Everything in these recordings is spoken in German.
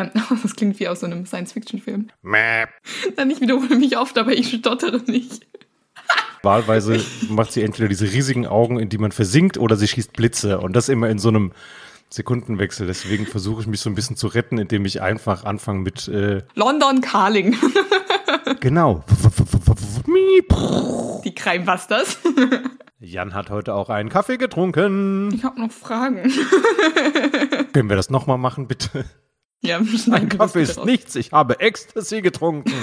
Ähm, das klingt wie aus so einem Science-Fiction-Film. Dann ich wiederhole mich oft, aber ich stottere nicht. Wahlweise macht sie entweder diese riesigen Augen, in die man versinkt, oder sie schießt Blitze. Und das immer in so einem Sekundenwechsel. Deswegen versuche ich mich so ein bisschen zu retten, indem ich einfach anfange mit äh London Carling. genau. Die Crime-Busters. Jan hat heute auch einen Kaffee getrunken. Ich habe noch Fragen. Können wir das nochmal machen, bitte? Ja, Ein Kaffee ist nichts. Ich habe Ecstasy getrunken.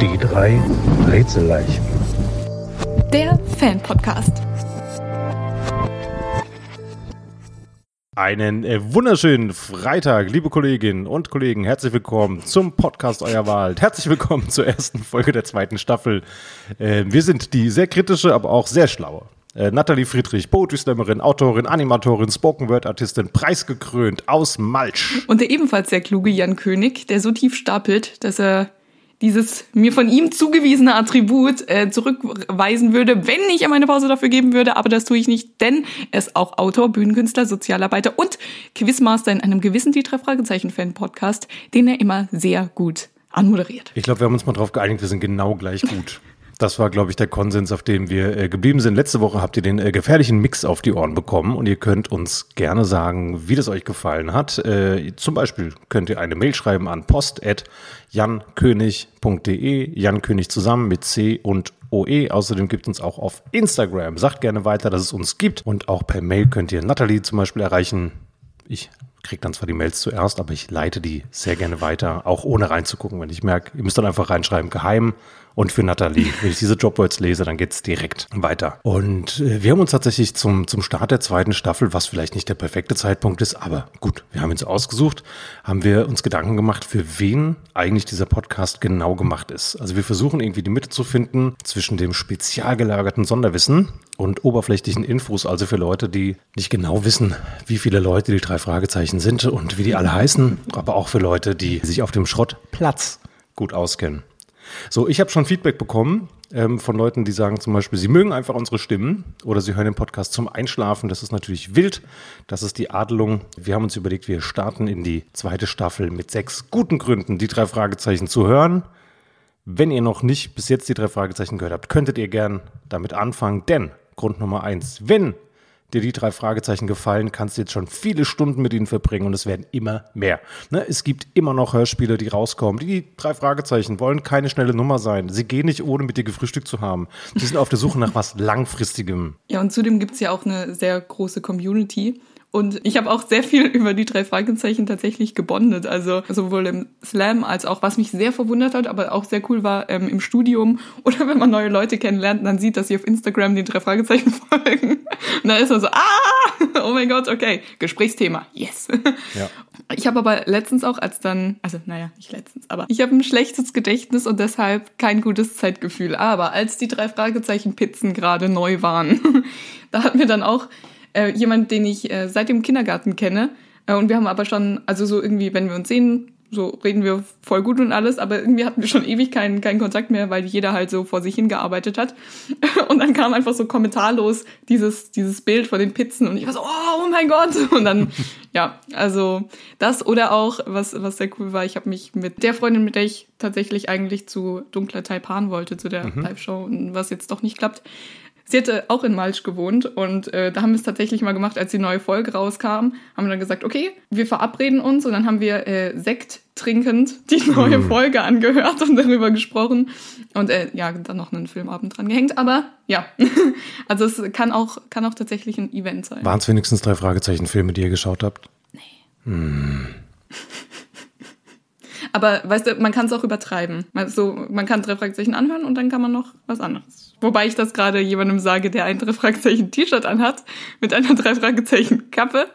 Die drei Rätselleichen. Der Fan-Podcast. Einen äh, wunderschönen Freitag, liebe Kolleginnen und Kollegen. Herzlich willkommen zum Podcast Euer Wahl. Herzlich willkommen zur ersten Folge der zweiten Staffel. Äh, wir sind die sehr kritische, aber auch sehr schlaue. Äh, Nathalie Friedrich, Poetry Slammerin, Autorin, Animatorin, Spoken Word Artistin, preisgekrönt aus Malsch. Und der ebenfalls sehr kluge Jan König, der so tief stapelt, dass er dieses mir von ihm zugewiesene Attribut äh, zurückweisen würde, wenn ich ihm eine Pause dafür geben würde. Aber das tue ich nicht, denn er ist auch Autor, Bühnenkünstler, Sozialarbeiter und Quizmaster in einem gewissen die drei Fragezeichen Fan Podcast, den er immer sehr gut anmoderiert. Ich glaube, wir haben uns mal darauf geeinigt, wir sind genau gleich gut. Das war, glaube ich, der Konsens, auf dem wir äh, geblieben sind. Letzte Woche habt ihr den äh, gefährlichen Mix auf die Ohren bekommen und ihr könnt uns gerne sagen, wie das euch gefallen hat. Äh, zum Beispiel könnt ihr eine Mail schreiben an post.jankönig.de, Jan König zusammen mit C und OE. Außerdem gibt es uns auch auf Instagram. Sagt gerne weiter, dass es uns gibt. Und auch per Mail könnt ihr Nathalie zum Beispiel erreichen. Ich kriege dann zwar die Mails zuerst, aber ich leite die sehr gerne weiter, auch ohne reinzugucken. Wenn ich merke, ihr müsst dann einfach reinschreiben, geheim und für Nathalie. Wenn ich diese Jobwords lese, dann geht's direkt weiter. Und äh, wir haben uns tatsächlich zum, zum Start der zweiten Staffel, was vielleicht nicht der perfekte Zeitpunkt ist, aber gut, wir haben uns ausgesucht, haben wir uns Gedanken gemacht, für wen eigentlich dieser Podcast genau gemacht ist. Also wir versuchen irgendwie die Mitte zu finden zwischen dem spezial gelagerten Sonderwissen und oberflächlichen Infos, also für Leute, die nicht genau wissen, wie viele Leute die drei Fragezeichen sind und wie die alle heißen, aber auch für Leute, die sich auf dem Schrottplatz gut auskennen. So, ich habe schon Feedback bekommen ähm, von Leuten, die sagen zum Beispiel, sie mögen einfach unsere Stimmen oder sie hören den Podcast zum Einschlafen. Das ist natürlich wild. Das ist die Adelung. Wir haben uns überlegt, wir starten in die zweite Staffel mit sechs guten Gründen, die drei Fragezeichen zu hören. Wenn ihr noch nicht bis jetzt die drei Fragezeichen gehört habt, könntet ihr gern damit anfangen, denn Grund Nummer eins, wenn dir die drei Fragezeichen gefallen, kannst du jetzt schon viele Stunden mit ihnen verbringen und es werden immer mehr. Ne? Es gibt immer noch Hörspiele, die rauskommen. Die drei Fragezeichen wollen keine schnelle Nummer sein. Sie gehen nicht, ohne mit dir gefrühstückt zu haben. Die sind auf der Suche nach was Langfristigem. Ja, und zudem gibt's ja auch eine sehr große Community. Und ich habe auch sehr viel über die drei Fragezeichen tatsächlich gebondet. Also sowohl im Slam als auch, was mich sehr verwundert hat, aber auch sehr cool war, ähm, im Studium oder wenn man neue Leute kennenlernt, dann sieht, dass sie auf Instagram den drei Fragezeichen folgen. Und dann ist man so, ah, oh mein Gott, okay, Gesprächsthema, yes. Ja. Ich habe aber letztens auch, als dann, also naja, nicht letztens, aber ich habe ein schlechtes Gedächtnis und deshalb kein gutes Zeitgefühl. Aber als die drei Fragezeichen Pizzen gerade neu waren, da hat mir dann auch äh, jemand, den ich äh, seit dem Kindergarten kenne. Äh, und wir haben aber schon, also so irgendwie, wenn wir uns sehen, so reden wir voll gut und alles, aber irgendwie hatten wir schon ewig keinen, keinen Kontakt mehr, weil jeder halt so vor sich hingearbeitet hat. Und dann kam einfach so kommentarlos dieses, dieses Bild von den Pizzen und ich war so, oh, oh mein Gott. Und dann, ja, also das oder auch, was, was sehr cool war, ich habe mich mit der Freundin, mit der ich tatsächlich eigentlich zu Dunkler Taipan wollte, zu der mhm. Live-Show, was jetzt doch nicht klappt, Sie hatte auch in Malsch gewohnt und äh, da haben wir es tatsächlich mal gemacht, als die neue Folge rauskam, haben wir dann gesagt, okay, wir verabreden uns und dann haben wir äh, Sekt trinkend die neue mm. Folge angehört und darüber gesprochen und äh, ja, dann noch einen Filmabend dran gehängt, aber ja, also es kann auch, kann auch tatsächlich ein Event sein. Waren es wenigstens drei Fragezeichen Filme, die ihr geschaut habt? Nee. Hm. Aber weißt du, man kann es auch übertreiben. Also, man kann drei Fragezeichen anhören und dann kann man noch was anderes. Wobei ich das gerade jemandem sage, der ein drei Fragezeichen T-Shirt anhat, mit einer drei Fragezeichen Kappe,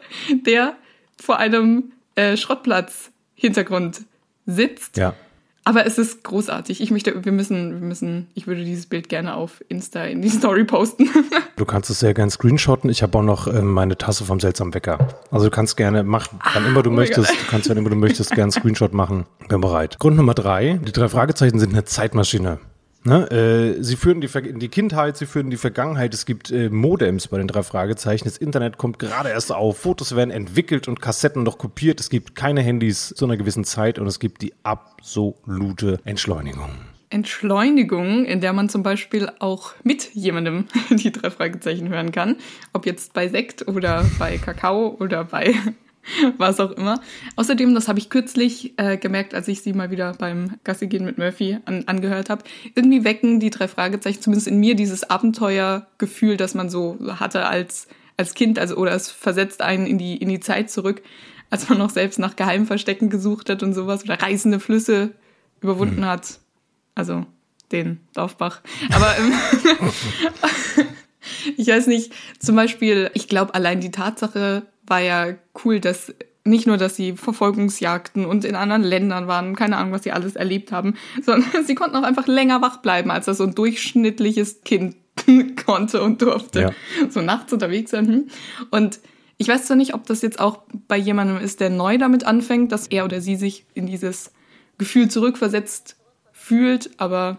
der vor einem äh, Schrottplatz-Hintergrund sitzt. Ja. Aber es ist großartig. Ich möchte, wir müssen, wir müssen, ich würde dieses Bild gerne auf Insta in die Story posten. du kannst es sehr gerne screenshotten. Ich habe auch noch äh, meine Tasse vom seltsamen Wecker. Also du kannst gerne machen, wann immer du oh möchtest. Du kannst, wann immer du möchtest, gerne einen Screenshot machen. Bin bereit. Grund Nummer drei. Die drei Fragezeichen sind eine Zeitmaschine. Ne? Äh, sie führen die, Ver die Kindheit, sie führen die Vergangenheit. Es gibt äh, Modems bei den drei Fragezeichen. Das Internet kommt gerade erst auf. Fotos werden entwickelt und Kassetten noch kopiert. Es gibt keine Handys zu einer gewissen Zeit und es gibt die absolute Entschleunigung. Entschleunigung, in der man zum Beispiel auch mit jemandem die drei Fragezeichen hören kann. Ob jetzt bei Sekt oder bei Kakao oder bei was auch immer. Außerdem, das habe ich kürzlich äh, gemerkt, als ich sie mal wieder beim Gassi gehen mit Murphy an, angehört habe, irgendwie wecken die drei Fragezeichen zumindest in mir dieses Abenteuergefühl, das man so hatte als, als Kind, also oder es versetzt einen in die, in die Zeit zurück, als man noch selbst nach Geheimverstecken gesucht hat und sowas oder reißende Flüsse überwunden mhm. hat. Also den Dorfbach. Aber ähm, ich weiß nicht, zum Beispiel, ich glaube, allein die Tatsache, war ja cool, dass nicht nur, dass sie Verfolgungsjagden und in anderen Ländern waren, keine Ahnung, was sie alles erlebt haben, sondern sie konnten auch einfach länger wach bleiben, als das so ein durchschnittliches Kind konnte und durfte. Ja. So nachts unterwegs sein. Hm. Und ich weiß zwar nicht, ob das jetzt auch bei jemandem ist, der neu damit anfängt, dass er oder sie sich in dieses Gefühl zurückversetzt fühlt, aber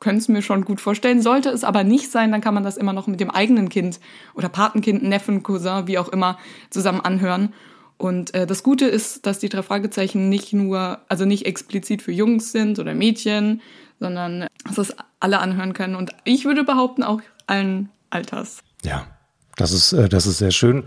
könnte es mir schon gut vorstellen. Sollte es aber nicht sein, dann kann man das immer noch mit dem eigenen Kind oder Patenkind, Neffen, Cousin, wie auch immer, zusammen anhören. Und äh, das Gute ist, dass die drei Fragezeichen nicht nur, also nicht explizit für Jungs sind oder Mädchen, sondern dass das alle anhören können. Und ich würde behaupten, auch allen Alters. Ja, das ist, äh, das ist sehr schön.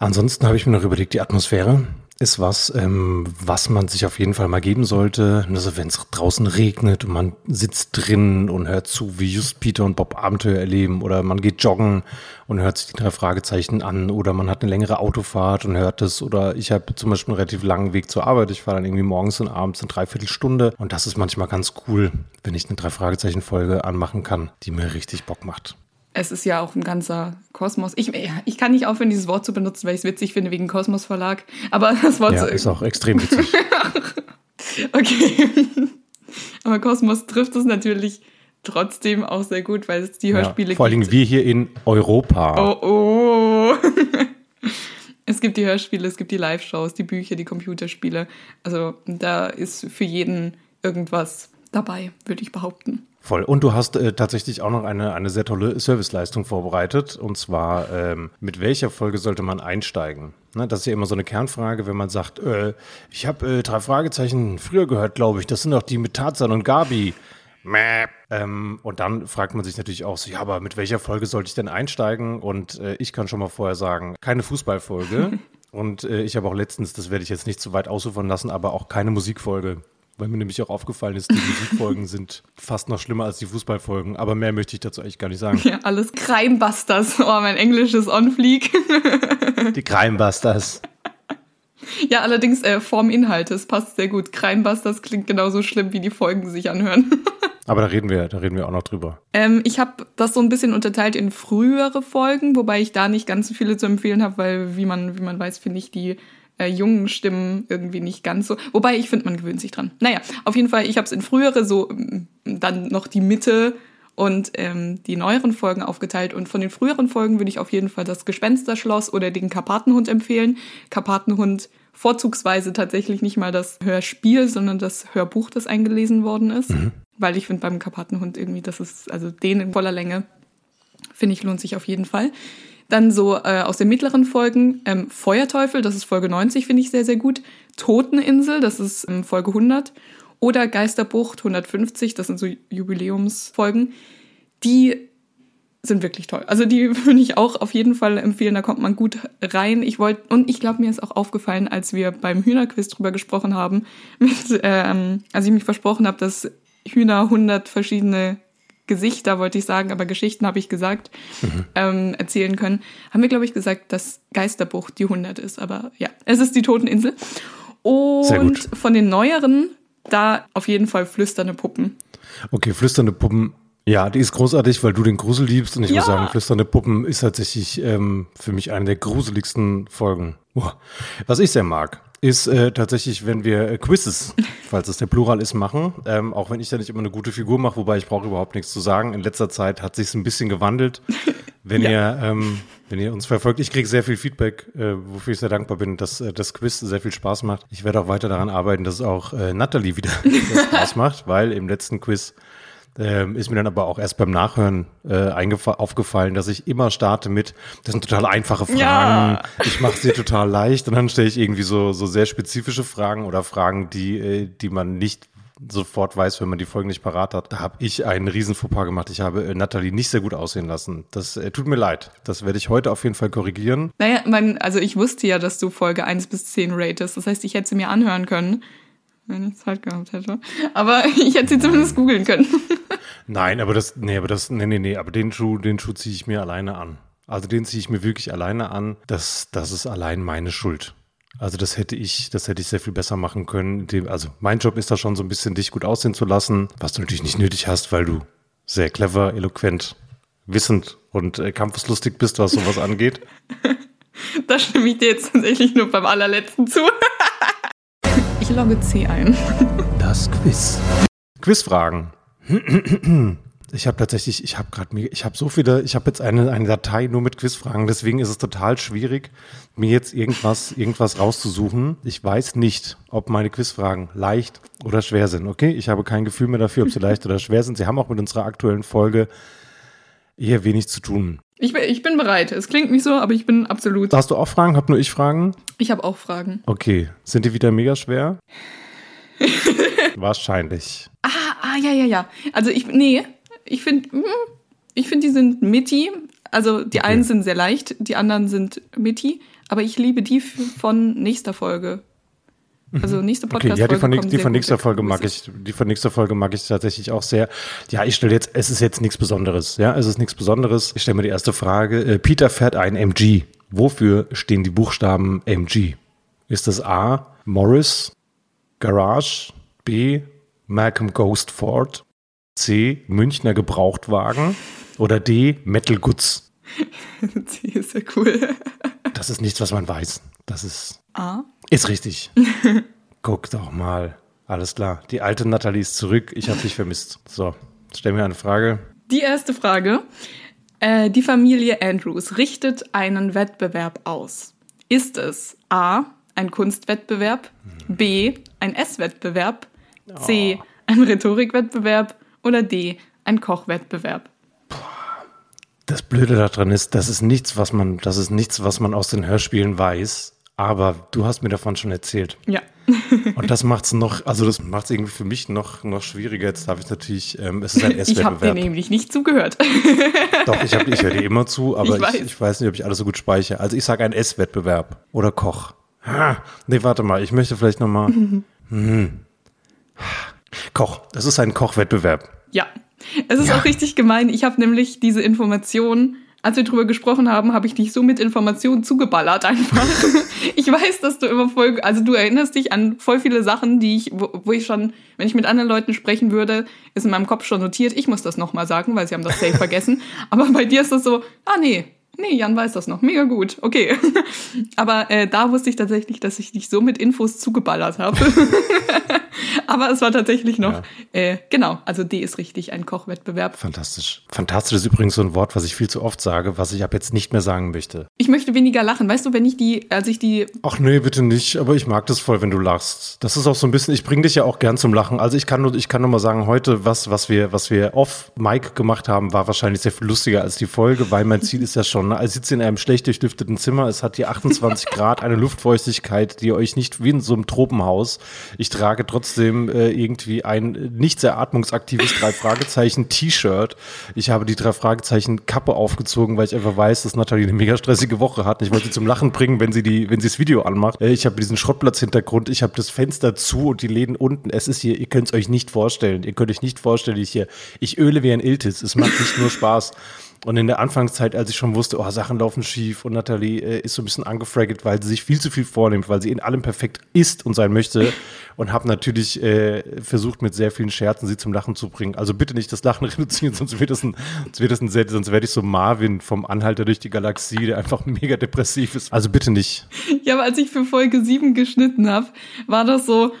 Ansonsten habe ich mir noch überlegt, die Atmosphäre ist was, ähm, was man sich auf jeden Fall mal geben sollte. Also wenn es draußen regnet und man sitzt drin und hört zu, wie just Peter und Bob Abenteuer erleben oder man geht joggen und hört sich die drei Fragezeichen an oder man hat eine längere Autofahrt und hört es oder ich habe zum Beispiel einen relativ langen Weg zur Arbeit. Ich fahre dann irgendwie morgens und abends eine Dreiviertelstunde und das ist manchmal ganz cool, wenn ich eine drei Fragezeichen Folge anmachen kann, die mir richtig Bock macht es ist ja auch ein ganzer Kosmos. Ich, ich kann nicht aufhören, dieses Wort zu benutzen, weil ich es witzig finde wegen Kosmos Verlag. Aber das Wort ja, ist auch extrem witzig. okay. Aber Kosmos trifft es natürlich trotzdem auch sehr gut, weil es die Hörspiele ja, vor gibt. Vor allem wir hier in Europa. Oh, oh. es gibt die Hörspiele, es gibt die Live-Shows, die Bücher, die Computerspiele. Also da ist für jeden irgendwas dabei, würde ich behaupten. Voll. Und du hast äh, tatsächlich auch noch eine, eine sehr tolle Serviceleistung vorbereitet. Und zwar, ähm, mit welcher Folge sollte man einsteigen? Ne, das ist ja immer so eine Kernfrage, wenn man sagt, äh, ich habe äh, drei Fragezeichen früher gehört, glaube ich. Das sind doch die mit Tarzan und Gabi. Mäh. Ähm, und dann fragt man sich natürlich auch so, ja, aber mit welcher Folge sollte ich denn einsteigen? Und äh, ich kann schon mal vorher sagen, keine Fußballfolge. und äh, ich habe auch letztens, das werde ich jetzt nicht zu weit ausufern lassen, aber auch keine Musikfolge. Weil mir nämlich auch aufgefallen ist, die Musikfolgen sind fast noch schlimmer als die Fußballfolgen. Aber mehr möchte ich dazu eigentlich gar nicht sagen. Ja, alles Crimebusters. Oh, mein Englisch ist on fleek. Die Crimebusters. Ja, allerdings äh, Form Inhalt, das passt sehr gut. Crimebusters klingt genauso schlimm, wie die Folgen sich anhören. Aber da reden wir, da reden wir auch noch drüber. Ähm, ich habe das so ein bisschen unterteilt in frühere Folgen, wobei ich da nicht ganz so viele zu empfehlen habe, weil wie man, wie man weiß, finde ich die äh, jungen Stimmen irgendwie nicht ganz so. Wobei ich finde, man gewöhnt sich dran. Naja, auf jeden Fall, ich habe es in frühere so mm, dann noch die Mitte und ähm, die neueren Folgen aufgeteilt. Und von den früheren Folgen würde ich auf jeden Fall das Gespensterschloss oder den Karpatenhund empfehlen. Karpatenhund vorzugsweise tatsächlich nicht mal das Hörspiel, sondern das Hörbuch, das eingelesen worden ist. Mhm. Weil ich finde beim Karpatenhund irgendwie, das ist, also den in voller Länge, finde ich, lohnt sich auf jeden Fall. Dann so äh, aus den mittleren Folgen ähm, Feuerteufel, das ist Folge 90, finde ich sehr, sehr gut. Toteninsel, das ist ähm, Folge 100. Oder Geisterbucht 150, das sind so Jubiläumsfolgen. Die sind wirklich toll. Also die würde ich auch auf jeden Fall empfehlen, da kommt man gut rein. Ich wollte, und ich glaube, mir ist auch aufgefallen, als wir beim Hühnerquiz drüber gesprochen haben, mit, ähm, als ich mich versprochen habe, dass Hühner 100 verschiedene Gesichter, wollte ich sagen, aber Geschichten habe ich gesagt, mhm. ähm, erzählen können, haben wir, glaube ich, gesagt, dass Geisterbuch die 100 ist. Aber ja, es ist die Toteninsel. Und von den neueren, da auf jeden Fall flüsternde Puppen. Okay, flüsternde Puppen. Ja, die ist großartig, weil du den Grusel liebst. Und ich ja. muss sagen, flüsternde Puppen ist tatsächlich ähm, für mich eine der gruseligsten Folgen. Was ich sehr mag, ist äh, tatsächlich, wenn wir äh, Quizzes, falls es der Plural ist, machen. Ähm, auch wenn ich da nicht immer eine gute Figur mache, wobei ich brauche überhaupt nichts zu sagen. In letzter Zeit hat sich ein bisschen gewandelt. Wenn ja. ihr ähm, wenn ihr uns verfolgt, ich kriege sehr viel Feedback, äh, wofür ich sehr dankbar bin, dass äh, das Quiz sehr viel Spaß macht. Ich werde auch weiter daran arbeiten, dass auch äh, Natalie wieder Spaß macht, weil im letzten Quiz Ähm, ist mir dann aber auch erst beim Nachhören äh, aufgefallen, dass ich immer starte mit, das sind total einfache Fragen, Ja. ich mache sie total leicht und dann stelle ich irgendwie so, so sehr spezifische Fragen oder Fragen, die, äh, die man nicht sofort weiß, wenn man die Folgen nicht parat hat. Da habe ich einen riesen Fauxpas gemacht. Ich habe äh, Natalie nicht sehr gut aussehen lassen. Das äh, tut mir leid. Das werde ich heute auf jeden Fall korrigieren. Naja, mein, also ich wusste ja, dass du Folge 1 bis 10 ratest. Das heißt, ich hätte sie mir anhören können, wenn ich Zeit gehabt hätte. Aber ich hätte sie zumindest googeln können. Nein, aber das, nee, aber das, nee, nee, nee, aber den Schuh, den Schuh ziehe ich mir alleine an. Also den ziehe ich mir wirklich alleine an. Das, das ist allein meine Schuld. Also das hätte ich, das hätte ich sehr viel besser machen können. Also mein Job ist da schon so ein bisschen dich gut aussehen zu lassen, was du natürlich nicht nötig hast, weil du sehr clever, eloquent, wissend und äh, kampfeslustig bist, was sowas angeht. Da stimme ich dir jetzt tatsächlich nur beim allerletzten zu. Ich logge C ein. Das Quiz. Quizfragen. Ich habe tatsächlich, ich habe gerade mir, ich habe so viele, ich habe jetzt eine, eine Datei nur mit Quizfragen, deswegen ist es total schwierig, mir jetzt irgendwas, irgendwas rauszusuchen. Ich weiß nicht, ob meine Quizfragen leicht oder schwer sind. Okay, ich habe kein Gefühl mehr dafür, ob sie leicht oder schwer sind. Sie haben auch mit unserer aktuellen Folge eher wenig zu tun. Ich, bin- ich bin bereit. Es klingt nicht so, aber ich bin absolut. Hast du auch Fragen? Hab nur ich Fragen? Ich habe auch Fragen. Okay, sind die wieder mega schwer? Wahrscheinlich. Ah, ah, ja, ja, ja. Also ich, nee, ich finde, ich finde, die sind Mitti. Also die einen sind sehr leicht, die anderen sind Mitti. Aber ich liebe die von nächster Folge. Also nächste Okay, Podcast-Folge. ja, die von, die sehr von nächster. Folge mag ich, die von nächster Folge mag ich tatsächlich auch sehr. Ja, ich stelle jetzt, es ist jetzt nichts Besonderes, ja, es ist nichts Besonderes. Ich stelle mir die erste Frage. Äh, Peter fährt ein MG. Wofür stehen die Buchstaben MG? Ist das A, Morris, Garage, B, Malcolm Ghost Ford, C, Münchner Gebrauchtwagen oder D, Metal Goods? Sie ist sehr cool. Das ist nichts, was man weiß. Das ist A. Ist richtig. Guck doch mal. Alles klar. Die alte Natalie ist zurück. Ich habe dich vermisst. So, stell mir eine Frage. Die erste Frage. Äh, die Familie Andrews richtet einen Wettbewerb aus. Ist es A, ein Kunstwettbewerb, B, ein Esswettbewerb, C, ein Rhetorikwettbewerb oder D, ein Kochwettbewerb? Das Blöde daran ist, das ist nichts, was man, das ist nichts, was man aus den Hörspielen weiß. Aber du hast mir davon schon erzählt. Ja. Und das macht's noch, also das macht's irgendwie für mich noch, noch schwieriger. Jetzt darf ich natürlich, ähm, es ist ein Ich habe dir nämlich nicht zugehört. Doch, ich, hab- ich höre dir immer zu, aber Ich ich, weiß. ich, weiß nicht, ob ich alles so gut speichere. Also ich sage ein Esswettbewerb oder Koch. Ah, nee, warte mal, ich möchte vielleicht nochmal. Hm. Koch, das ist ein Kochwettbewerb. Ja. Es ist Ja. auch richtig gemein. Ich habe nämlich diese Information, als wir drüber gesprochen haben, habe ich dich so mit Informationen zugeballert einfach. ich weiß, dass du immer voll, also du erinnerst dich an voll viele Sachen, die ich, wo, wo ich schon, wenn ich mit anderen Leuten sprechen würde, ist in meinem Kopf schon notiert. Ich muss das nochmal sagen, weil sie haben das safe vergessen. Aber bei dir ist das so, ah nee, nee, Jan weiß das noch. Mega gut, okay. Aber äh, da wusste ich tatsächlich, dass ich dich so mit Infos zugeballert habe. Aber es war tatsächlich noch, äh, genau, also D ist richtig, ein Kochwettbewerb. Fantastisch. Fantastisch ist übrigens so ein Wort, was ich viel zu oft sage, was ich ab jetzt nicht mehr sagen möchte. Ich möchte weniger lachen. Weißt du, wenn ich die, als ich die, Ach nee, bitte nicht, aber ich mag das voll, wenn du lachst. Das ist auch so ein bisschen, ich bringe dich ja auch gern zum Lachen. Also ich kann nur, ich kann nur mal sagen, heute, was, was wir, was wir off Mike gemacht haben, war wahrscheinlich sehr viel lustiger als die Folge, weil mein Ziel ist ja schon, ne, ich sitze in einem schlecht durchlüfteten Zimmer, es hat hier 28 Grad, eine Luftfeuchtigkeit, die euch nicht wie in so einem Tropenhaus. Ich trage trotzdem äh, irgendwie ein nicht sehr atmungsaktives drei Fragezeichen T-Shirt. Ich habe die drei Fragezeichen Kappe aufgezogen, weil ich einfach weiß, dass Nathalie eine mega stressige Woche hat. Ich wollte sie zum Lachen bringen, wenn sie die, wenn sie das Video anmacht. Äh, Ich habe diesen Schrottplatz-Hintergrund, ich habe das Fenster zu und die Läden unten. Es ist hier, ihr könnt es euch nicht vorstellen. Ihr könnt euch nicht vorstellen, ich hier, ich öle wie ein Iltis. Es macht nicht nur Spaß. Und in der Anfangszeit, als ich schon wusste, oh, Sachen laufen schief und Nathalie äh, ist so ein bisschen angefraggt, weil sie sich viel zu viel vornimmt, weil sie in allem perfekt ist und sein möchte und habe natürlich äh, versucht, mit sehr vielen Scherzen sie zum Lachen zu bringen. Also bitte nicht das Lachen reduzieren, sonst wird das ein, sonst wird das ein sehr, sonst werde ich so Marvin vom Anhalter durch die Galaxie, der einfach mega depressiv ist. Also bitte nicht. ja, aber als ich für Folge 7 geschnitten habe, war das so,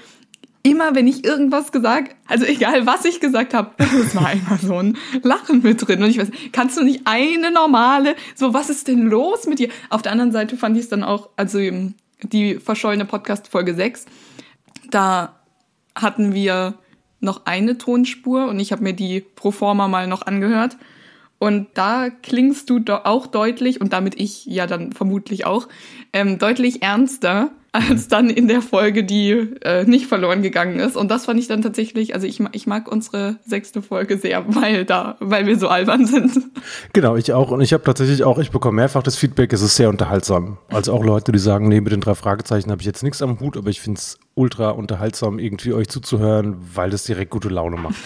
immer wenn ich irgendwas gesagt, also egal was ich gesagt habe, es war immer so ein Lachen mit drin. Und ich weiß, kannst du nicht eine normale, so was ist denn los mit dir? Auf der anderen Seite fand ich es dann auch, also eben die verschollene Podcast Folge 6, da hatten wir noch eine Tonspur und ich habe mir die pro forma mal noch angehört. Und da klingst du auch deutlich, und damit ich ja dann vermutlich auch, ähm, deutlich ernster als dann in der Folge, die äh, nicht verloren gegangen ist. Und das fand ich dann tatsächlich, also ich, ich mag unsere sechste Folge sehr, weil da, weil wir so albern sind. Genau, ich auch. Und ich habe tatsächlich auch, ich bekomme mehrfach das Feedback, es ist sehr unterhaltsam. Also auch Leute, die sagen, nee, mit den drei Fragezeichen habe ich jetzt nichts am Hut, aber ich finde es ultra unterhaltsam, irgendwie euch zuzuhören, weil das direkt gute Laune macht.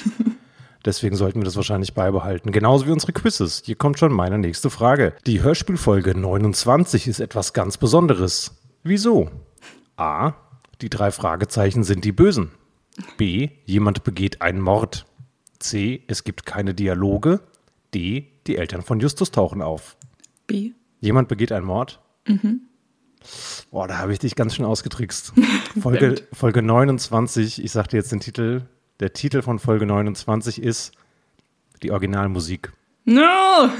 Deswegen sollten wir das wahrscheinlich beibehalten. Genauso wie unsere Quizzes. Hier kommt schon meine nächste Frage. Die Hörspielfolge 29 ist etwas ganz Besonderes. Wieso? A. Die drei Fragezeichen sind die Bösen. B. Jemand begeht einen Mord. C. Es gibt keine Dialoge. D. Die Eltern von Justus tauchen auf. B. Jemand begeht einen Mord? Mhm. Boah, da habe ich dich ganz schön ausgetrickst. Folge, Folge 29, ich sag dir jetzt den Titel. Der Titel von Folge 29 ist die Originalmusik. No!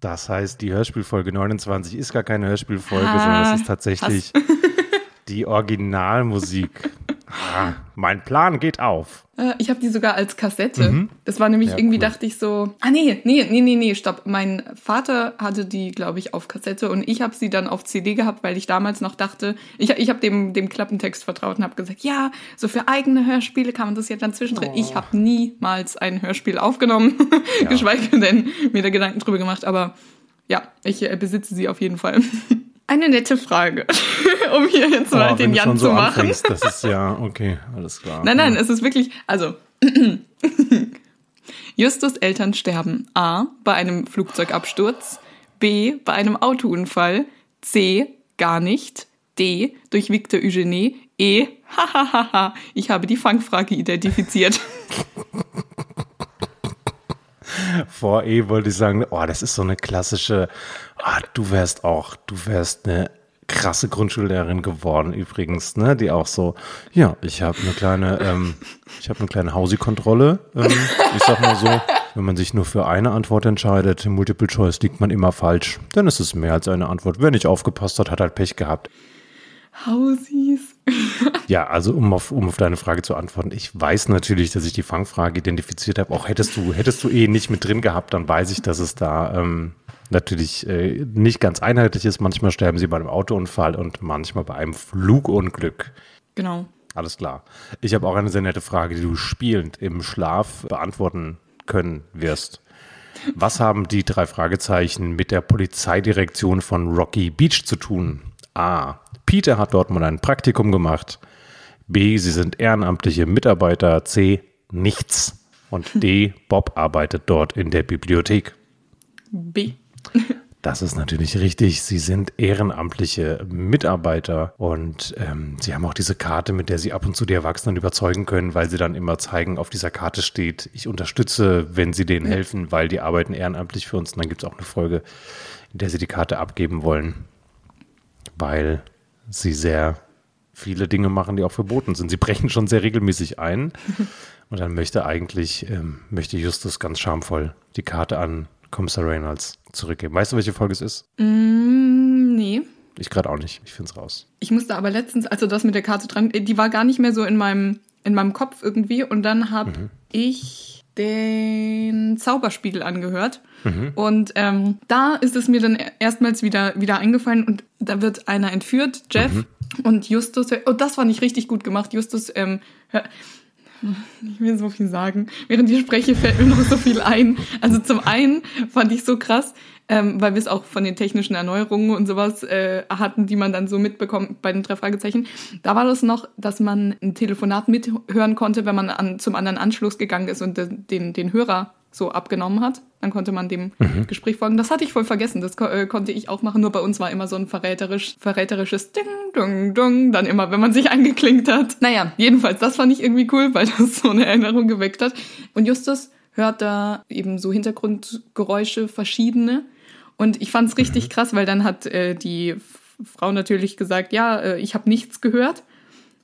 das heißt, die Hörspielfolge 29 ist gar keine Hörspielfolge, ah, sondern es ist tatsächlich die Originalmusik. Ah, mein Plan geht auf. Äh, ich habe die sogar als Kassette. Mhm. Das war nämlich ja, irgendwie, cool. dachte ich so, ah nee, nee, nee, nee, nee, stopp. Mein Vater hatte die, glaube ich, auf Kassette und ich habe sie dann auf CD gehabt, weil ich damals noch dachte, ich, ich habe dem, dem Klappentext vertraut und habe gesagt, ja, so für eigene Hörspiele kann man das ja dann zwischendrin. Oh. Ich habe niemals ein Hörspiel aufgenommen, ja. geschweige denn mir da Gedanken drüber gemacht, aber ja, ich äh, besitze sie auf jeden Fall. Eine nette Frage, um hier jetzt mal oh, den Jan zu so machen. Anfängst, das ist ja, okay, alles klar. Nein, nein, es ist wirklich, also, Justus Eltern sterben A. bei einem Flugzeugabsturz, B. bei einem Autounfall, C. gar nicht, D. durch Victor Eugenie, E. hahaha, ich habe die Fangfrage identifiziert. Vor E wollte ich sagen, oh, das ist so eine klassische, oh, du wärst auch, du wärst eine krasse Grundschullehrerin geworden übrigens, ne? Die auch so, ja, ich habe eine kleine, ähm, ich habe eine kleine Hausi-Kontrolle. Ähm, ich sag mal so, wenn man sich nur für eine Antwort entscheidet, Multiple Choice liegt man immer falsch. Dann ist es mehr als eine Antwort. Wer nicht aufgepasst hat, hat halt Pech gehabt. Hausies. Ja, also um auf, um auf deine Frage zu antworten, ich weiß natürlich, dass ich die Fangfrage identifiziert habe. Auch hättest du, hättest du eh nicht mit drin gehabt, dann weiß ich, dass es da ähm, natürlich äh, nicht ganz einheitlich ist. Manchmal sterben sie bei einem Autounfall und manchmal bei einem Flugunglück. Genau. Alles klar. Ich habe auch eine sehr nette Frage, die du spielend im Schlaf beantworten können wirst. Was haben die drei Fragezeichen mit der Polizeidirektion von Rocky Beach zu tun? A. Peter hat dort mal ein Praktikum gemacht. B. Sie sind ehrenamtliche Mitarbeiter. C. Nichts. Und D. Bob arbeitet dort in der Bibliothek. B. Das ist natürlich richtig. Sie sind ehrenamtliche Mitarbeiter und ähm, sie haben auch diese Karte, mit der sie ab und zu die Erwachsenen überzeugen können, weil sie dann immer zeigen, auf dieser Karte steht, ich unterstütze, wenn sie denen helfen, weil die arbeiten ehrenamtlich für uns. Und dann gibt es auch eine Folge, in der sie die Karte abgeben wollen, weil sie sehr viele Dinge machen, die auch verboten sind. Sie brechen schon sehr regelmäßig ein. Und dann möchte eigentlich, ähm, möchte Justus ganz schamvoll die Karte an Kommissar Reynolds zurückgeben. Weißt du, welche Folge es ist? Mm, nee. Ich gerade auch nicht. Ich finde es raus. Ich musste aber letztens, also das mit der Karte dran, die war gar nicht mehr so in meinem, in meinem Kopf irgendwie. Und dann habe mhm. ich den Zauberspiegel angehört. Mhm. Und ähm, da ist es mir dann erstmals wieder, wieder eingefallen und da wird einer entführt, Jeff. Mhm. Und Justus, und oh, das war nicht richtig gut gemacht. Justus, ähm, ich will so viel sagen. Während ich spreche, fällt mir noch so viel ein. Also zum einen fand ich so krass, ähm, weil wir es auch von den technischen Erneuerungen und sowas äh, hatten, die man dann so mitbekommt bei den drei Fragezeichen. Da war das noch, dass man ein Telefonat mithören konnte, wenn man an, zum anderen Anschluss gegangen ist und den, den Hörer so abgenommen hat. Dann konnte man dem mhm. Gespräch folgen. Das hatte ich voll vergessen. Das ko äh, konnte ich auch machen. Nur bei uns war immer so ein verräterisch, verräterisches Ding, Dung, Dung. Dann immer, wenn man sich eingeklinkt hat. Naja, jedenfalls, das fand ich irgendwie cool, weil das so eine Erinnerung geweckt hat. Und Justus hört da eben so Hintergrundgeräusche, verschiedene. Und ich fand es richtig mhm. krass, weil dann hat äh, die Frau natürlich gesagt, ja, äh, ich habe nichts gehört.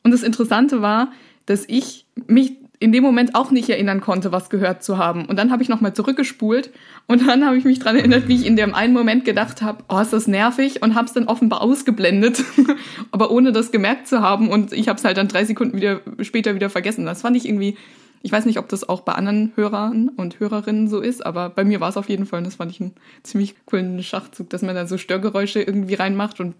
Und das Interessante war, dass ich mich in dem Moment auch nicht erinnern konnte, was gehört zu haben. Und dann habe ich nochmal zurückgespult und dann habe ich mich dran erinnert, wie ich in dem einen Moment gedacht habe, oh, ist das nervig und habe es dann offenbar ausgeblendet, aber ohne das gemerkt zu haben und ich habe es halt dann drei Sekunden wieder später wieder vergessen. Das fand ich irgendwie ich weiß nicht, ob das auch bei anderen Hörern und Hörerinnen so ist, aber bei mir war es auf jeden Fall. Und das fand ich einen ziemlich coolen Schachzug, dass man dann so Störgeräusche irgendwie reinmacht und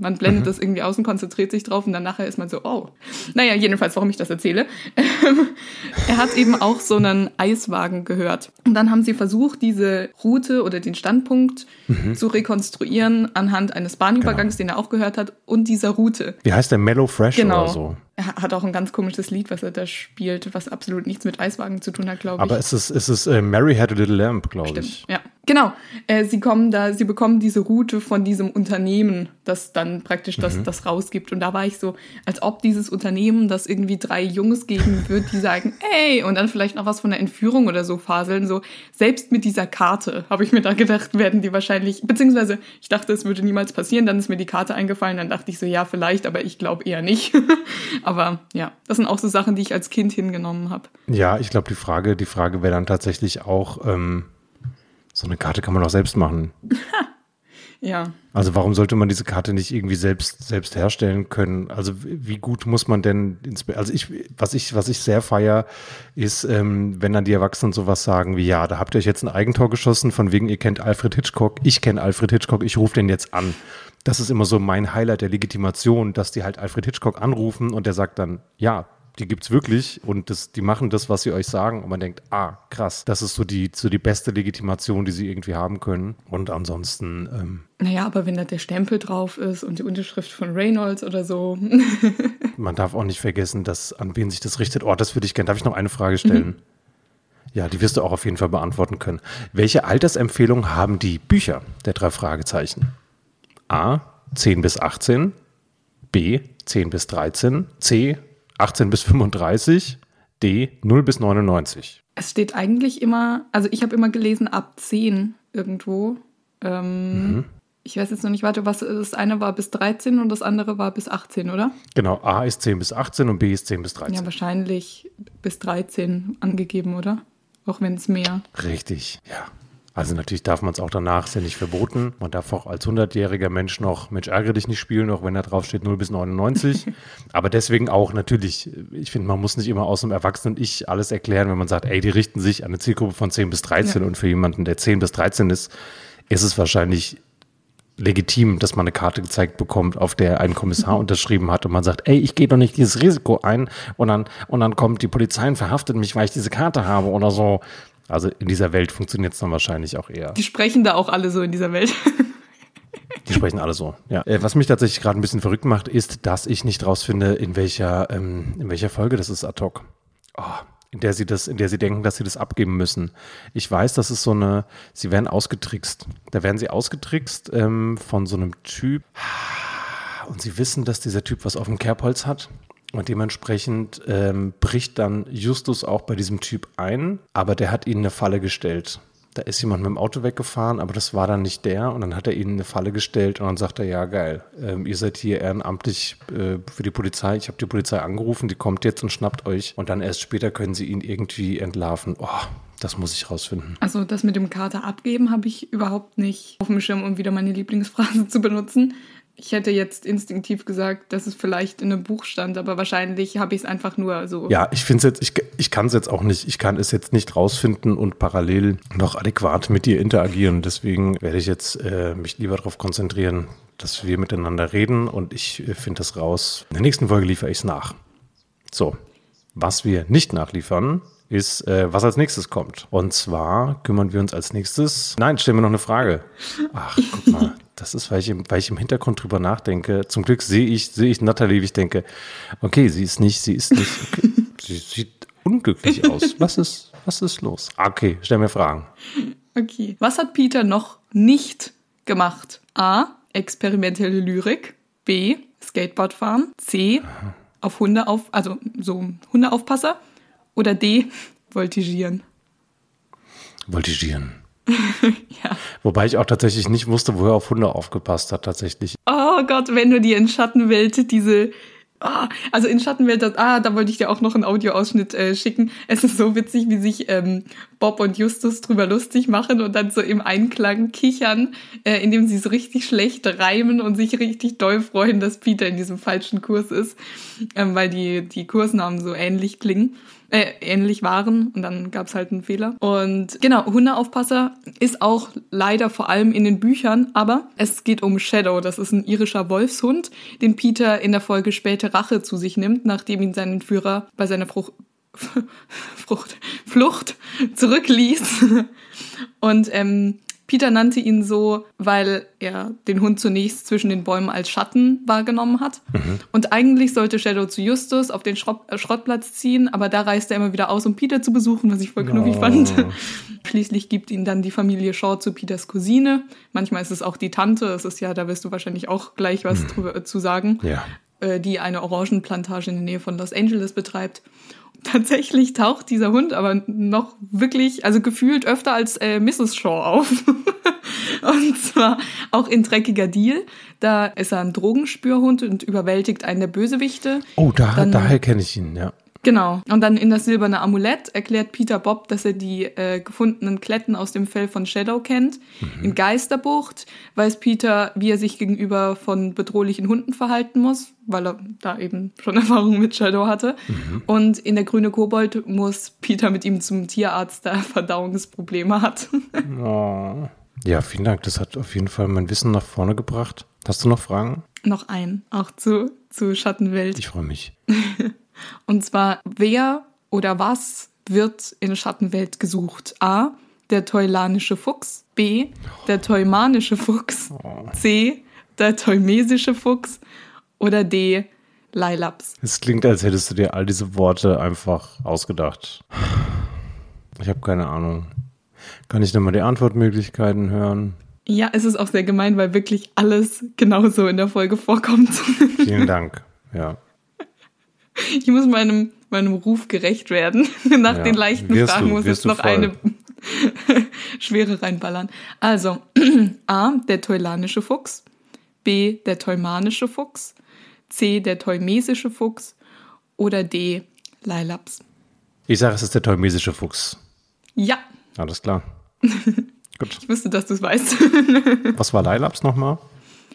man blendet mhm. das irgendwie aus und konzentriert sich drauf und dann nachher ist man so, oh. Naja, jedenfalls, warum ich das erzähle. er hat eben auch so einen Eiswagen gehört. Und dann haben sie versucht, diese Route oder den Standpunkt mhm. zu rekonstruieren anhand eines Bahnübergangs, genau. den er auch gehört hat, und dieser Route. Wie heißt der Mellow Fresh genau. oder so? Er hat auch ein ganz komisches Lied, was er da spielt, was absolut nichts mit Eiswagen zu tun hat, glaube ich. Aber es ist, es ist äh, Mary Had a Little Lamp, glaube ich. Ja, genau. Äh, sie kommen da, sie bekommen diese Route von diesem Unternehmen, das dann praktisch das, mhm. das rausgibt. Und da war ich so, als ob dieses Unternehmen, das irgendwie drei Jungs geben wird, die sagen, ey, und dann vielleicht noch was von der Entführung oder so faseln. So, selbst mit dieser Karte, habe ich mir da gedacht, werden die wahrscheinlich, beziehungsweise ich dachte, es würde niemals passieren, dann ist mir die Karte eingefallen, dann dachte ich so, ja, vielleicht, aber ich glaube eher nicht. Aber ja, das sind auch so Sachen, die ich als Kind hingenommen habe. Ja, ich glaube, die Frage, die Frage wäre dann tatsächlich auch, ähm, so eine Karte kann man auch selbst machen. ja. Also warum sollte man diese Karte nicht irgendwie selbst, selbst herstellen können? Also wie gut muss man denn ins, also ich, was ich, was ich sehr feier, ist, ähm, wenn dann die Erwachsenen sowas sagen wie, ja, da habt ihr euch jetzt ein Eigentor geschossen, von wegen, ihr kennt Alfred Hitchcock, ich kenne Alfred Hitchcock, ich rufe den jetzt an das ist immer so mein Highlight der Legitimation, dass die halt Alfred Hitchcock anrufen und der sagt dann, ja, die gibt's wirklich und das, die machen das, was sie euch sagen und man denkt, ah, krass, das ist so die, so die beste Legitimation, die sie irgendwie haben können. Und ansonsten. Ähm, naja, aber wenn da der Stempel drauf ist und die Unterschrift von Reynolds oder so. man darf auch nicht vergessen, dass an wen sich das richtet. Oh, das würde ich gerne. Darf ich noch eine Frage stellen? Mhm. Ja, die wirst du auch auf jeden Fall beantworten können. Welche Altersempfehlung haben die Bücher der drei Fragezeichen? A 10 bis 18, B 10 bis 13, C 18 bis 35, D 0 bis 99. Es steht eigentlich immer, also ich habe immer gelesen ab 10 irgendwo. Ähm, mhm. Ich weiß jetzt noch nicht weiter, was das eine war bis 13 und das andere war bis 18, oder? Genau, A ist 10 bis 18 und B ist 10 bis 13. Ja, wahrscheinlich bis 13 angegeben, oder? Auch wenn es mehr. Richtig, ja. Also natürlich darf man es auch danach, ist ja nicht verboten. Man darf auch als 100-jähriger Mensch noch Mensch ärgere dich nicht spielen, auch wenn da drauf steht 0 bis 99. Aber deswegen auch natürlich, ich finde, man muss nicht immer aus dem Erwachsenen Ich alles erklären, wenn man sagt, ey, die richten sich an eine Zielgruppe von 10 bis 13 ja. und für jemanden, der 10 bis 13 ist, ist es wahrscheinlich legitim, dass man eine Karte gezeigt bekommt, auf der ein Kommissar mhm. unterschrieben hat und man sagt, ey, ich gehe doch nicht dieses Risiko ein und dann, und dann kommt die Polizei und verhaftet mich, weil ich diese Karte habe oder so. Also in dieser Welt funktioniert es dann wahrscheinlich auch eher. Die sprechen da auch alle so in dieser Welt. Die sprechen alle so, ja. Äh, was mich tatsächlich gerade ein bisschen verrückt macht, ist, dass ich nicht rausfinde, in welcher, ähm, in welcher Folge das ist ad hoc. Oh, in der sie das, in der sie denken, dass sie das abgeben müssen. Ich weiß, das ist so eine, sie werden ausgetrickst. Da werden sie ausgetrickst ähm, von so einem Typ. Und sie wissen, dass dieser Typ was auf dem Kerbholz hat. Und dementsprechend ähm, bricht dann Justus auch bei diesem Typ ein, aber der hat ihnen eine Falle gestellt. Da ist jemand mit dem Auto weggefahren, aber das war dann nicht der. Und dann hat er ihnen eine Falle gestellt und dann sagt er, ja geil, ähm, ihr seid hier ehrenamtlich äh, für die Polizei. Ich habe die Polizei angerufen, die kommt jetzt und schnappt euch. Und dann erst später können sie ihn irgendwie entlarven. Oh, das muss ich rausfinden. Also das mit dem Kater abgeben habe ich überhaupt nicht auf dem Schirm, um wieder meine Lieblingsphrase zu benutzen. Ich hätte jetzt instinktiv gesagt, dass es vielleicht in einem Buch stand, aber wahrscheinlich habe ich es einfach nur so. Ja, ich finde es jetzt, ich, ich kann es jetzt auch nicht, ich kann es jetzt nicht rausfinden und parallel noch adäquat mit dir interagieren. Deswegen werde ich jetzt äh, mich lieber darauf konzentrieren, dass wir miteinander reden und ich äh, finde das raus. In der nächsten Folge liefere ich es nach. So, was wir nicht nachliefern, ist, äh, was als nächstes kommt. Und zwar kümmern wir uns als nächstes. Nein, stellen wir noch eine Frage. Ach, guck mal. Das ist, weil ich, im, weil ich im Hintergrund drüber nachdenke. Zum Glück sehe ich, sehe ich Natalie, wie ich denke, okay, sie ist nicht, sie ist nicht, okay. sie sieht unglücklich aus. Was ist, was ist los? Okay, stell mir Fragen. Okay. Was hat Peter noch nicht gemacht? A. Experimentelle Lyrik. B. Skateboard fahren. C. Auf Hunde auf, also so Hundeaufpasser. Oder D. Voltigieren. Voltigieren. ja. Wobei ich auch tatsächlich nicht wusste, wo er auf Hunde aufgepasst hat, tatsächlich. Oh Gott, wenn du dir in Schattenwelt diese Ah, also in Schattenwelt, das, ah, da wollte ich dir auch noch einen Audioausschnitt äh, schicken. Es ist so witzig, wie sich ähm, Bob und Justus drüber lustig machen und dann so im Einklang kichern, äh, indem sie so richtig schlecht reimen und sich richtig doll freuen, dass Peter in diesem falschen Kurs ist, ähm, weil die, die Kursnamen so ähnlich klingen äh, ähnlich waren und dann gab es halt einen Fehler. Und genau, Hundeaufpasser ist auch leider vor allem in den Büchern, aber es geht um Shadow, das ist ein irischer Wolfshund, den Peter in der Folge später Rache zu sich nimmt, nachdem ihn sein Entführer bei seiner Frucht Frucht, Flucht zurückließ. Und ähm, Peter nannte ihn so, weil er den Hund zunächst zwischen den Bäumen als Schatten wahrgenommen hat. Mhm. Und eigentlich sollte Shadow zu Justus auf den Schrott, äh, Schrottplatz ziehen, aber da reist er immer wieder aus, um Peter zu besuchen, was ich voll knuffig oh. fand. Schließlich gibt ihn dann die Familie Shaw zu Peters Cousine. Manchmal ist es auch die Tante. Das ist ja, da wirst du wahrscheinlich auch gleich was mhm. drüber, äh, zu sagen. Ja. Äh, die eine Orangenplantage in der Nähe von Los Angeles betreibt. Tatsächlich taucht dieser Hund aber noch wirklich, also gefühlt öfter als äh, Mrs. Shaw auf. und zwar auch in Dreckiger Deal. Da ist er ein Drogenspürhund und überwältigt einen der Bösewichte. Oh, da, Dann, daher kenne ich ihn, ja. Genau. Und dann in das silberne Amulett erklärt Peter Bob, dass er die äh, gefundenen Kletten aus dem Fell von Shadow kennt. Mhm. In Geisterbucht weiß Peter, wie er sich gegenüber von bedrohlichen Hunden verhalten muss, weil er da eben schon Erfahrung mit Shadow hatte. Mhm. Und in der grüne Kobold muss Peter mit ihm zum Tierarzt, der Verdauungsprobleme hat. oh. Ja, vielen Dank. Das hat auf jeden Fall mein Wissen nach vorne gebracht. Hast du noch Fragen? Noch ein, auch zu, zu Schattenwelt. Ich freue mich. Und zwar, wer oder was wird in Schattenwelt gesucht? A. Der teulanische Fuchs. B. Der teumanische Fuchs. C. Der teumesische Fuchs. Oder D. Leilaps. Es klingt, als hättest du dir all diese Worte einfach ausgedacht. Ich habe keine Ahnung. Kann ich nochmal die Antwortmöglichkeiten hören? Ja, es ist auch sehr gemein, weil wirklich alles genauso in der Folge vorkommt. Vielen Dank. Ja. Ich muss meinem, meinem Ruf gerecht werden. Nach ja, den leichten Fragen du, muss jetzt noch eine schwere reinballern. Also, A, der teulanische Fuchs. B, der teumanische Fuchs. C, der teumesische Fuchs. Oder D, Leilaps. Ich sage, es ist der teumesische Fuchs. Ja. Alles klar. Gut. Ich wusste, dass du es weißt. Was war Leilaps nochmal?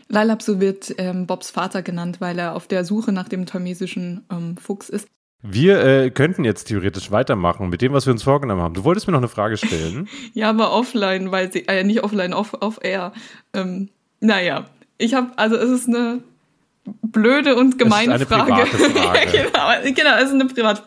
Lailab, so wird ähm, Bobs Vater genannt, weil er auf der Suche nach dem thermesischen ähm, Fuchs ist. Wir äh, könnten jetzt theoretisch weitermachen mit dem, was wir uns vorgenommen haben. Du wolltest mir noch eine Frage stellen. ja, aber offline, weil sie, äh, nicht offline, off, off air. Ähm, naja, ich habe, also es ist eine blöde und gemeine es ist eine Frage. Frage. genau, genau, es ist eine private.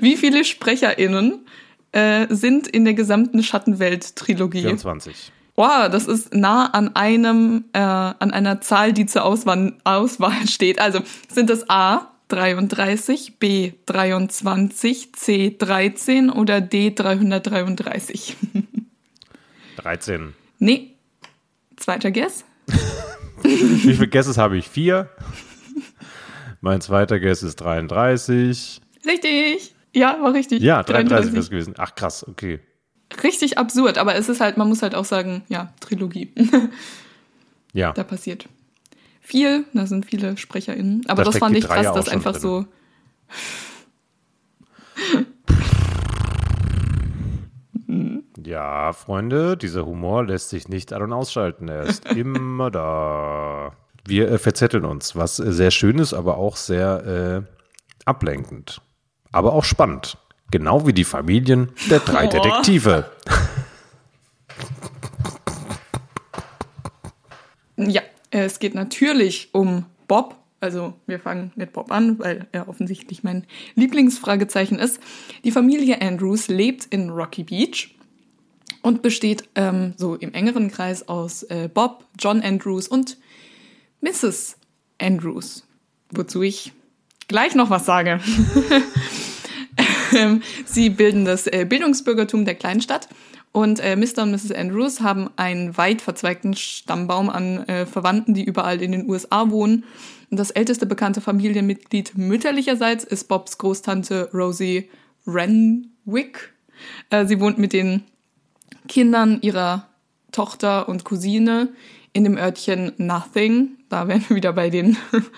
Wie viele SprecherInnen äh, sind in der gesamten Schattenwelt-Trilogie? 24. Wow, das ist nah an einem, äh, an einer Zahl, die zur Auswahl, Auswahl steht. Also sind es A 33, B 23, C 13 oder D 333? 13. Nee. Zweiter Guess? Wie viele Guesses habe ich? Vier. Mein zweiter Guess ist 33. Richtig. Ja, war richtig. Ja, 33 wäre es gewesen. Ach krass, okay richtig absurd, aber es ist halt, man muss halt auch sagen, ja, Trilogie. ja. Da passiert viel, da sind viele SprecherInnen. Aber da das fand ich krass, dass einfach drin. so. Ja, Freunde, dieser Humor lässt sich nicht an- und ausschalten. Er ist immer da. Wir äh, verzetteln uns, was äh, sehr schön ist, aber auch sehr äh, ablenkend. Aber auch spannend. Genau wie die Familien der drei oh. Detektive. Ja, es geht natürlich um Bob. Also wir fangen mit Bob an, weil er offensichtlich mein Lieblingsfragezeichen ist. Die Familie Andrews lebt in Rocky Beach und besteht ähm, so im engeren Kreis aus äh, Bob, John Andrews und Mrs. Andrews. Wozu ich gleich noch was sage. Ähm, sie bilden das äh, Bildungsbürgertum der Kleinstadt. Und äh, Mr. und Mrs. Andrews haben einen weit verzweigten Stammbaum an äh, Verwandten, die überall in den USA wohnen. Und das älteste bekannte Familienmitglied mütterlicherseits ist Bobs Großtante Rosie Renwick. Äh, sie wohnt mit den Kindern ihrer Tochter und Cousine in dem Örtchen Nothing. da wären wir wieder bei den,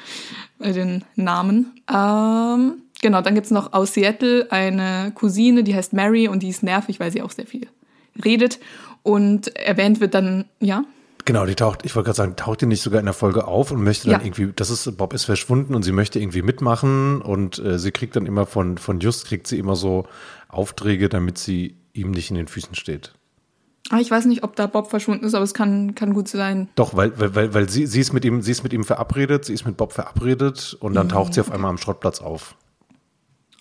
bei den Namen. Ähm, genau, dann gibt's noch aus Seattle eine Cousine, die heißt Mary und die ist nervig, weil sie auch sehr viel redet. Und erwähnt wird dann, ja. Genau, die taucht, ich wollte gerade sagen, taucht die nicht sogar in der Folge auf und möchte dann Ja. irgendwie, das ist, Bob ist verschwunden und sie möchte irgendwie mitmachen und äh, sie kriegt dann immer von, von Just, kriegt sie immer so Aufträge, damit sie ihm nicht in den Füßen steht. Ah, Ich weiß nicht, ob da Bob verschwunden ist, aber es kann, kann gut sein. Doch, weil, weil, weil, weil sie, sie ist mit ihm, sie ist mit ihm verabredet, sie ist mit Bob verabredet und dann taucht sie auf einmal am Schrottplatz auf.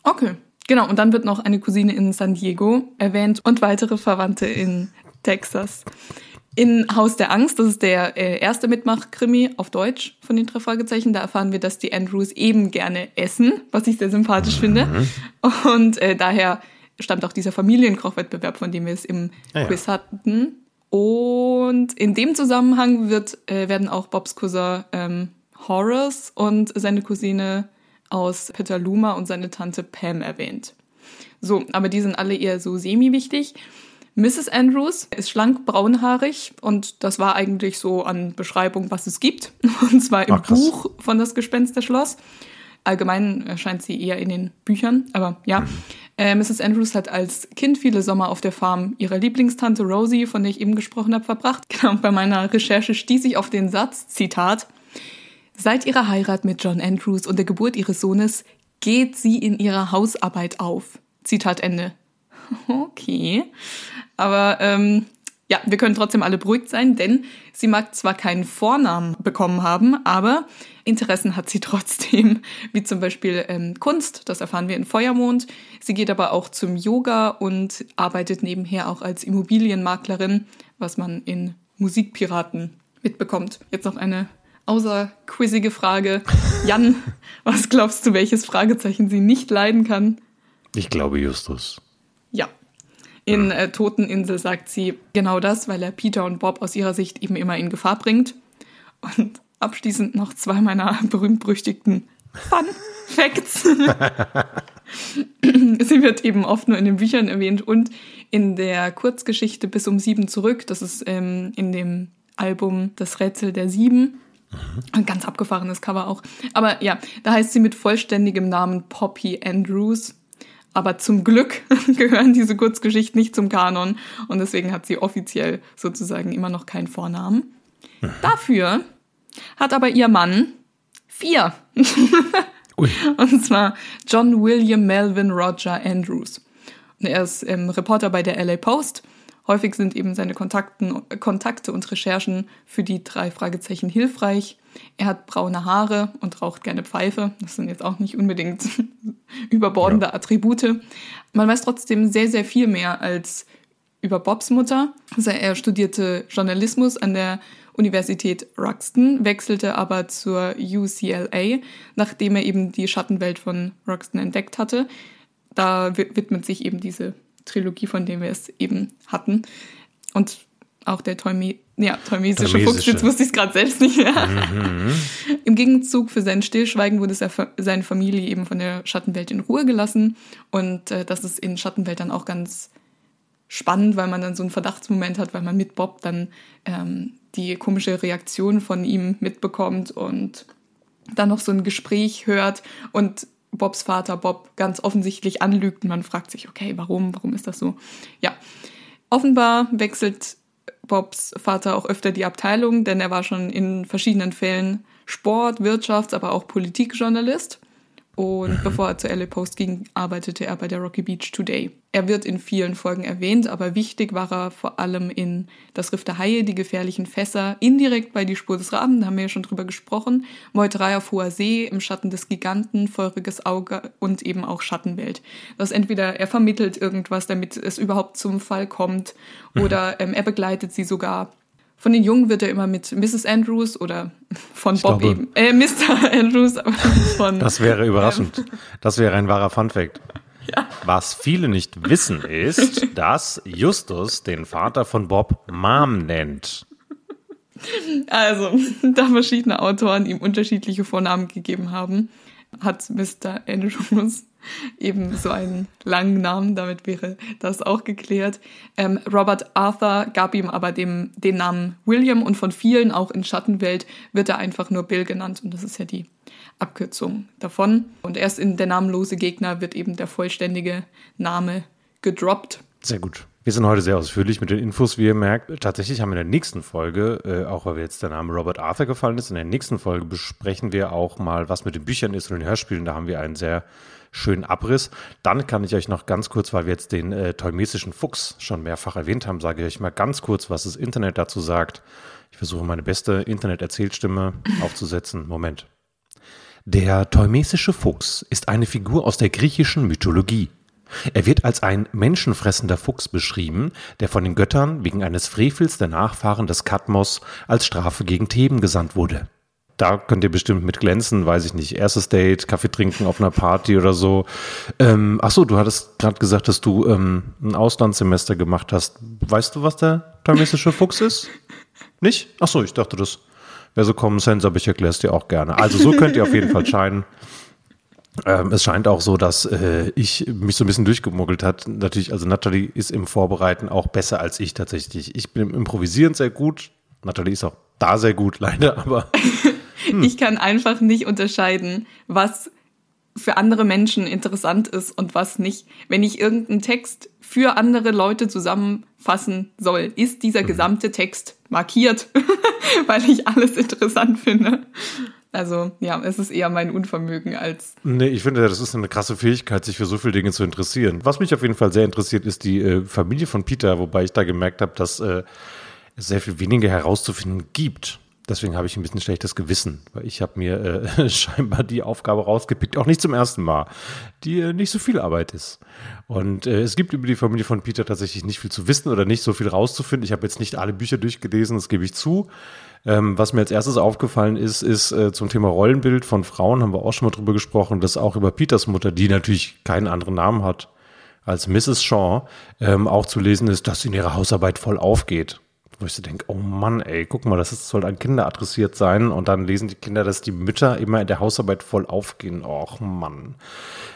Okay. Genau, und dann wird noch eine Cousine in San Diego erwähnt und weitere Verwandte in Texas. In Haus der Angst, das ist der äh, erste Mitmach-Krimi auf Deutsch von den drei Fragezeichen, da erfahren wir, dass die Andrews eben gerne essen, was ich sehr sympathisch finde. Und äh, daher stammt auch dieser Familienkochwettbewerb, von dem wir es im Ah ja. Quiz hatten. Und in dem Zusammenhang wird, äh, werden auch Bobs Cousin ähm, Horace und seine Cousine aus Petaluma und seine Tante Pam erwähnt. So, aber die sind alle eher so semi-wichtig. Mrs. Andrews ist schlank braunhaarig und das war eigentlich so an Beschreibung, was es gibt. Und zwar im krass. Buch von Das Gespensterschloss. Allgemein erscheint sie eher in den Büchern, aber ja. Äh, Mrs. Andrews hat als Kind viele Sommer auf der Farm ihrer Lieblingstante Rosie, von der ich eben gesprochen habe, verbracht. Genau, und bei meiner Recherche stieß ich auf den Satz, Zitat, Seit ihrer Heirat mit John Andrews und der Geburt ihres Sohnes geht sie in ihrer Hausarbeit auf. Zitat Ende. Okay. Aber ähm, ja, wir können trotzdem alle beruhigt sein, denn sie mag zwar keinen Vornamen bekommen haben, aber Interessen hat sie trotzdem, wie zum Beispiel ähm, Kunst, das erfahren wir in Feuermond. Sie geht aber auch zum Yoga und arbeitet nebenher auch als Immobilienmaklerin, was man in Musikpiraten mitbekommt. Jetzt noch eine außerquizzige Frage. Jan, was glaubst du, welches Fragezeichen sie nicht leiden kann? Ich glaube Justus. Ja. In äh, Toteninsel sagt sie genau das, weil er Peter und Bob aus ihrer Sicht eben immer in Gefahr bringt. Und abschließend noch zwei meiner berühmt-berüchtigten Fun Facts. sie wird eben oft nur in den Büchern erwähnt und in der Kurzgeschichte Bis um sieben zurück. Das ist ähm, in dem Album Das Rätsel der Sieben. Ein ganz abgefahrenes Cover auch. Aber ja, da heißt sie mit vollständigem Namen Poppy Andrews. Aber zum Glück gehören diese Kurzgeschichten nicht zum Kanon und deswegen hat sie offiziell sozusagen immer noch keinen Vornamen. Dafür hat aber ihr Mann vier. Und zwar John William Melvin Roger Andrews. Und er ist ähm, Reporter bei der LA Post. Häufig sind eben seine Kontakten, Kontakte und Recherchen für die drei Fragezeichen hilfreich. Er hat braune Haare und raucht gerne Pfeife. Das sind jetzt auch nicht unbedingt überbordende Attribute. Man weiß trotzdem sehr, sehr viel mehr als über Bobs Mutter. Also er studierte Journalismus an der Universität Roxton, wechselte aber zur UCLA, nachdem er eben die Schattenwelt von Roxton entdeckt hatte. Da wi- widmet sich eben diese Trilogie, von der wir es eben hatten. Und auch der Toyme ja, toymesische Fuchs, jetzt wusste ich es gerade selbst nicht mehr. Im Gegenzug für sein Stillschweigen wurde se- seine Familie eben von der Schattenwelt in Ruhe gelassen. Und äh, das ist in Schattenwelt dann auch ganz spannend, weil man dann so einen Verdachtsmoment hat, weil man mit Bob dann ähm, die komische Reaktion von ihm mitbekommt und dann noch so ein Gespräch hört und Bobs Vater Bob ganz offensichtlich anlügt und man fragt sich, okay, warum, warum ist das so? Ja, offenbar wechselt Bobs Vater auch öfter die Abteilung, denn er war schon in verschiedenen Fällen Sport-, Wirtschafts-, aber auch Politikjournalist. Und bevor er zur LA Post ging, arbeitete er bei der Rocky Beach Today. Er wird in vielen Folgen erwähnt, aber wichtig war er vor allem in Das Riff der Haie, die gefährlichen Fässer, indirekt bei Die Spur des Raben, da haben wir ja schon drüber gesprochen, Meuterei auf hoher See, Im Schatten des Giganten, Feuriges Auge und eben auch Schattenwelt. Das ist entweder er vermittelt irgendwas, damit es überhaupt zum Fall kommt, oder ähm, er begleitet sie sogar von den Jungen wird er immer mit Mrs. Andrews oder von Bob glaube- eben, äh, Mr. Andrews, aber von Das wäre überraschend. Das wäre ein wahrer Funfact. Was viele nicht wissen, ist, dass Justus den Vater von Bob Mom nennt. Also, da verschiedene Autoren ihm unterschiedliche Vornamen gegeben haben, hat Mr. Andrews eben so einen langen Namen, damit wäre das auch geklärt. Ähm, Robert Arthur gab ihm aber dem, den Namen William und von vielen, auch in Schattenwelt, wird er einfach nur Bill genannt und das ist ja die Abkürzung davon. Und erst in der namenlose Gegner wird eben der vollständige Name gedroppt. Sehr gut. Wir sind heute sehr ausführlich mit den Infos, wie ihr merkt. Tatsächlich haben wir in der nächsten Folge, äh, auch weil jetzt der Name Robert Arthur gefallen ist, in der nächsten Folge besprechen wir auch mal, was mit den Büchern ist und den Hörspielen. Da haben wir einen sehr schönen Abriss. Dann kann ich euch noch ganz kurz, weil wir jetzt den äh, Teumesischen Fuchs schon mehrfach erwähnt haben, sage ich euch mal ganz kurz, was das Internet dazu sagt. Ich versuche meine beste Internet-Erzählstimme aufzusetzen. Moment. Der Teumesische Fuchs ist eine Figur aus der griechischen Mythologie. Er wird als ein menschenfressender Fuchs beschrieben, der von den Göttern wegen eines Frevels der Nachfahren des Kadmos als Strafe gegen Theben gesandt wurde. Da könnt ihr bestimmt mit glänzen, weiß ich nicht. Erstes Date, Kaffee trinken auf einer Party oder so. Ähm, ach so, du hattest gerade gesagt, dass du ähm, ein Auslandssemester gemacht hast. Weißt du, was der thermesische Fuchs ist? Nicht? Ach so, ich dachte, das wäre so Common Sense, aber ich erkläre es dir auch gerne. Also so könnt ihr auf jeden Fall scheinen. Ähm, es scheint auch so, dass äh, ich mich so ein bisschen durchgemuggelt hat. Natürlich, also Natalie ist im Vorbereiten auch besser als ich tatsächlich. Ich bin im Improvisieren sehr gut. Natalie ist auch da sehr gut, leider, aber. Hm. Ich kann einfach nicht unterscheiden, was für andere Menschen interessant ist und was nicht. Wenn ich irgendeinen Text für andere Leute zusammenfassen soll, ist dieser hm. gesamte Text markiert, weil ich alles interessant finde. Also ja, es ist eher mein Unvermögen als. Nee, ich finde, das ist eine krasse Fähigkeit, sich für so viele Dinge zu interessieren. Was mich auf jeden Fall sehr interessiert, ist die äh, Familie von Peter, wobei ich da gemerkt habe, dass äh, es sehr viel weniger herauszufinden gibt. Deswegen habe ich ein bisschen schlechtes Gewissen, weil ich habe mir äh, scheinbar die Aufgabe rausgepickt, auch nicht zum ersten Mal, die äh, nicht so viel Arbeit ist. Und äh, es gibt über die Familie von Peter tatsächlich nicht viel zu wissen oder nicht so viel rauszufinden. Ich habe jetzt nicht alle Bücher durchgelesen, das gebe ich zu. Ähm, was mir als erstes aufgefallen ist, ist äh, zum Thema Rollenbild von Frauen, haben wir auch schon mal drüber gesprochen, dass auch über Peters Mutter, die natürlich keinen anderen Namen hat als Mrs. Shaw, ähm, auch zu lesen ist, dass sie in ihrer Hausarbeit voll aufgeht wo ich so denke, oh Mann, ey, guck mal, das ist, soll an Kinder adressiert sein. Und dann lesen die Kinder, dass die Mütter immer in der Hausarbeit voll aufgehen. Och Mann.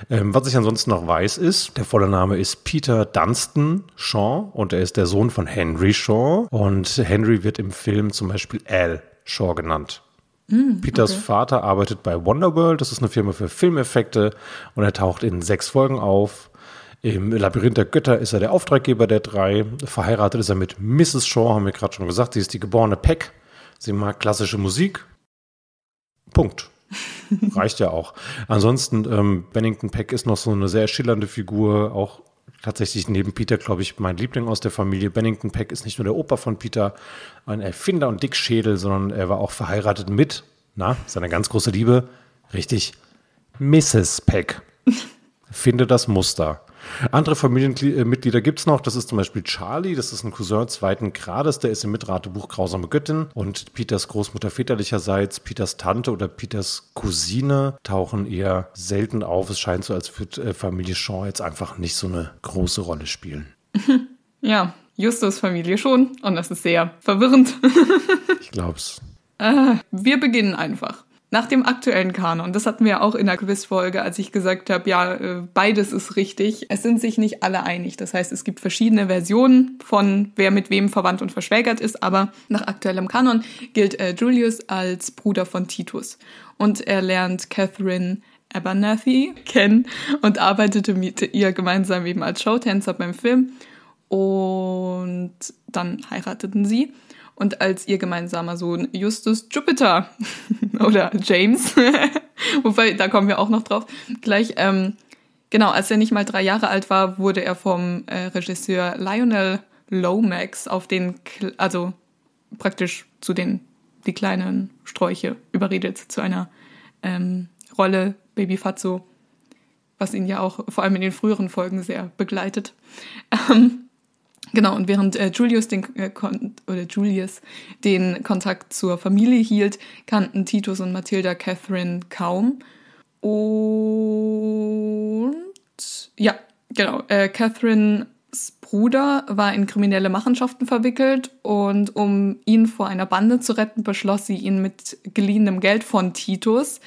Ähm, was ich ansonsten noch weiß, ist, der volle Name ist Peter Dunstan Shaw und er ist der Sohn von Henry Shaw. Und Henry wird im Film zum Beispiel Al Shaw genannt. Mm, Peters okay. Vater arbeitet bei Wonderworld, das ist eine Firma für Filmeffekte und er taucht in sechs Folgen auf. Im Labyrinth der Götter ist er der Auftraggeber der drei. Verheiratet ist er mit Mrs. Shaw, haben wir gerade schon gesagt. Sie ist die geborene Peck. Sie mag klassische Musik. Punkt. Reicht ja auch. Ansonsten, ähm, Bennington Peck ist noch so eine sehr schillernde Figur, auch tatsächlich neben Peter, glaube ich, mein Liebling aus der Familie. Bennington Peck ist nicht nur der Opa von Peter, ein Erfinder und Dickschädel, sondern er war auch verheiratet mit, na, seine ganz große Liebe, richtig, Mrs. Peck. Finde das Muster. Andere Familienmitglieder gibt es noch. Das ist zum Beispiel Charlie. Das ist ein Cousin zweiten Grades. Der ist im Mitratebuch Grausame Göttin. Und Peters Großmutter väterlicherseits, Peters Tante oder Peters Cousine tauchen eher selten auf. Es scheint so, als würde äh, Familie Shaw jetzt einfach nicht so eine große Rolle spielen. Ja, Justus Familie schon. Und das ist sehr verwirrend. ich glaub's. Äh, wir beginnen einfach. Nach dem aktuellen Kanon, das hatten wir auch in der Quizfolge, als ich gesagt habe, ja, äh, beides ist richtig. Es sind sich nicht alle einig. Das heißt, es gibt verschiedene Versionen von wer mit wem verwandt und verschwägert ist, aber nach aktuellem Kanon gilt äh, Julius als Bruder von Titus. Und er lernt Catherine Abernathy kennen und arbeitete mit ihr gemeinsam eben als Showtänzer beim Film. Und dann heirateten sie. Und als ihr gemeinsamer Sohn Justus Jupiter oder James, wobei, da kommen wir auch noch drauf, gleich, ähm, genau, als er nicht mal drei Jahre alt war, wurde er vom äh, Regisseur Lionel Lomax auf den, also praktisch zu den, die kleinen Sträuche überredet zu einer ähm, Rolle Baby Fatso, was ihn ja auch vor allem in den früheren Folgen sehr begleitet. Ähm, Genau, und während äh, Julius den äh, oder Julius den Kontakt zur Familie hielt, kannten Titus und Mathilda Catherine kaum. Und ja, genau, äh, Catherines Bruder war in kriminelle Machenschaften verwickelt und um ihn vor einer Bande zu retten, beschloss sie ihn mit geliehenem Geld von Titus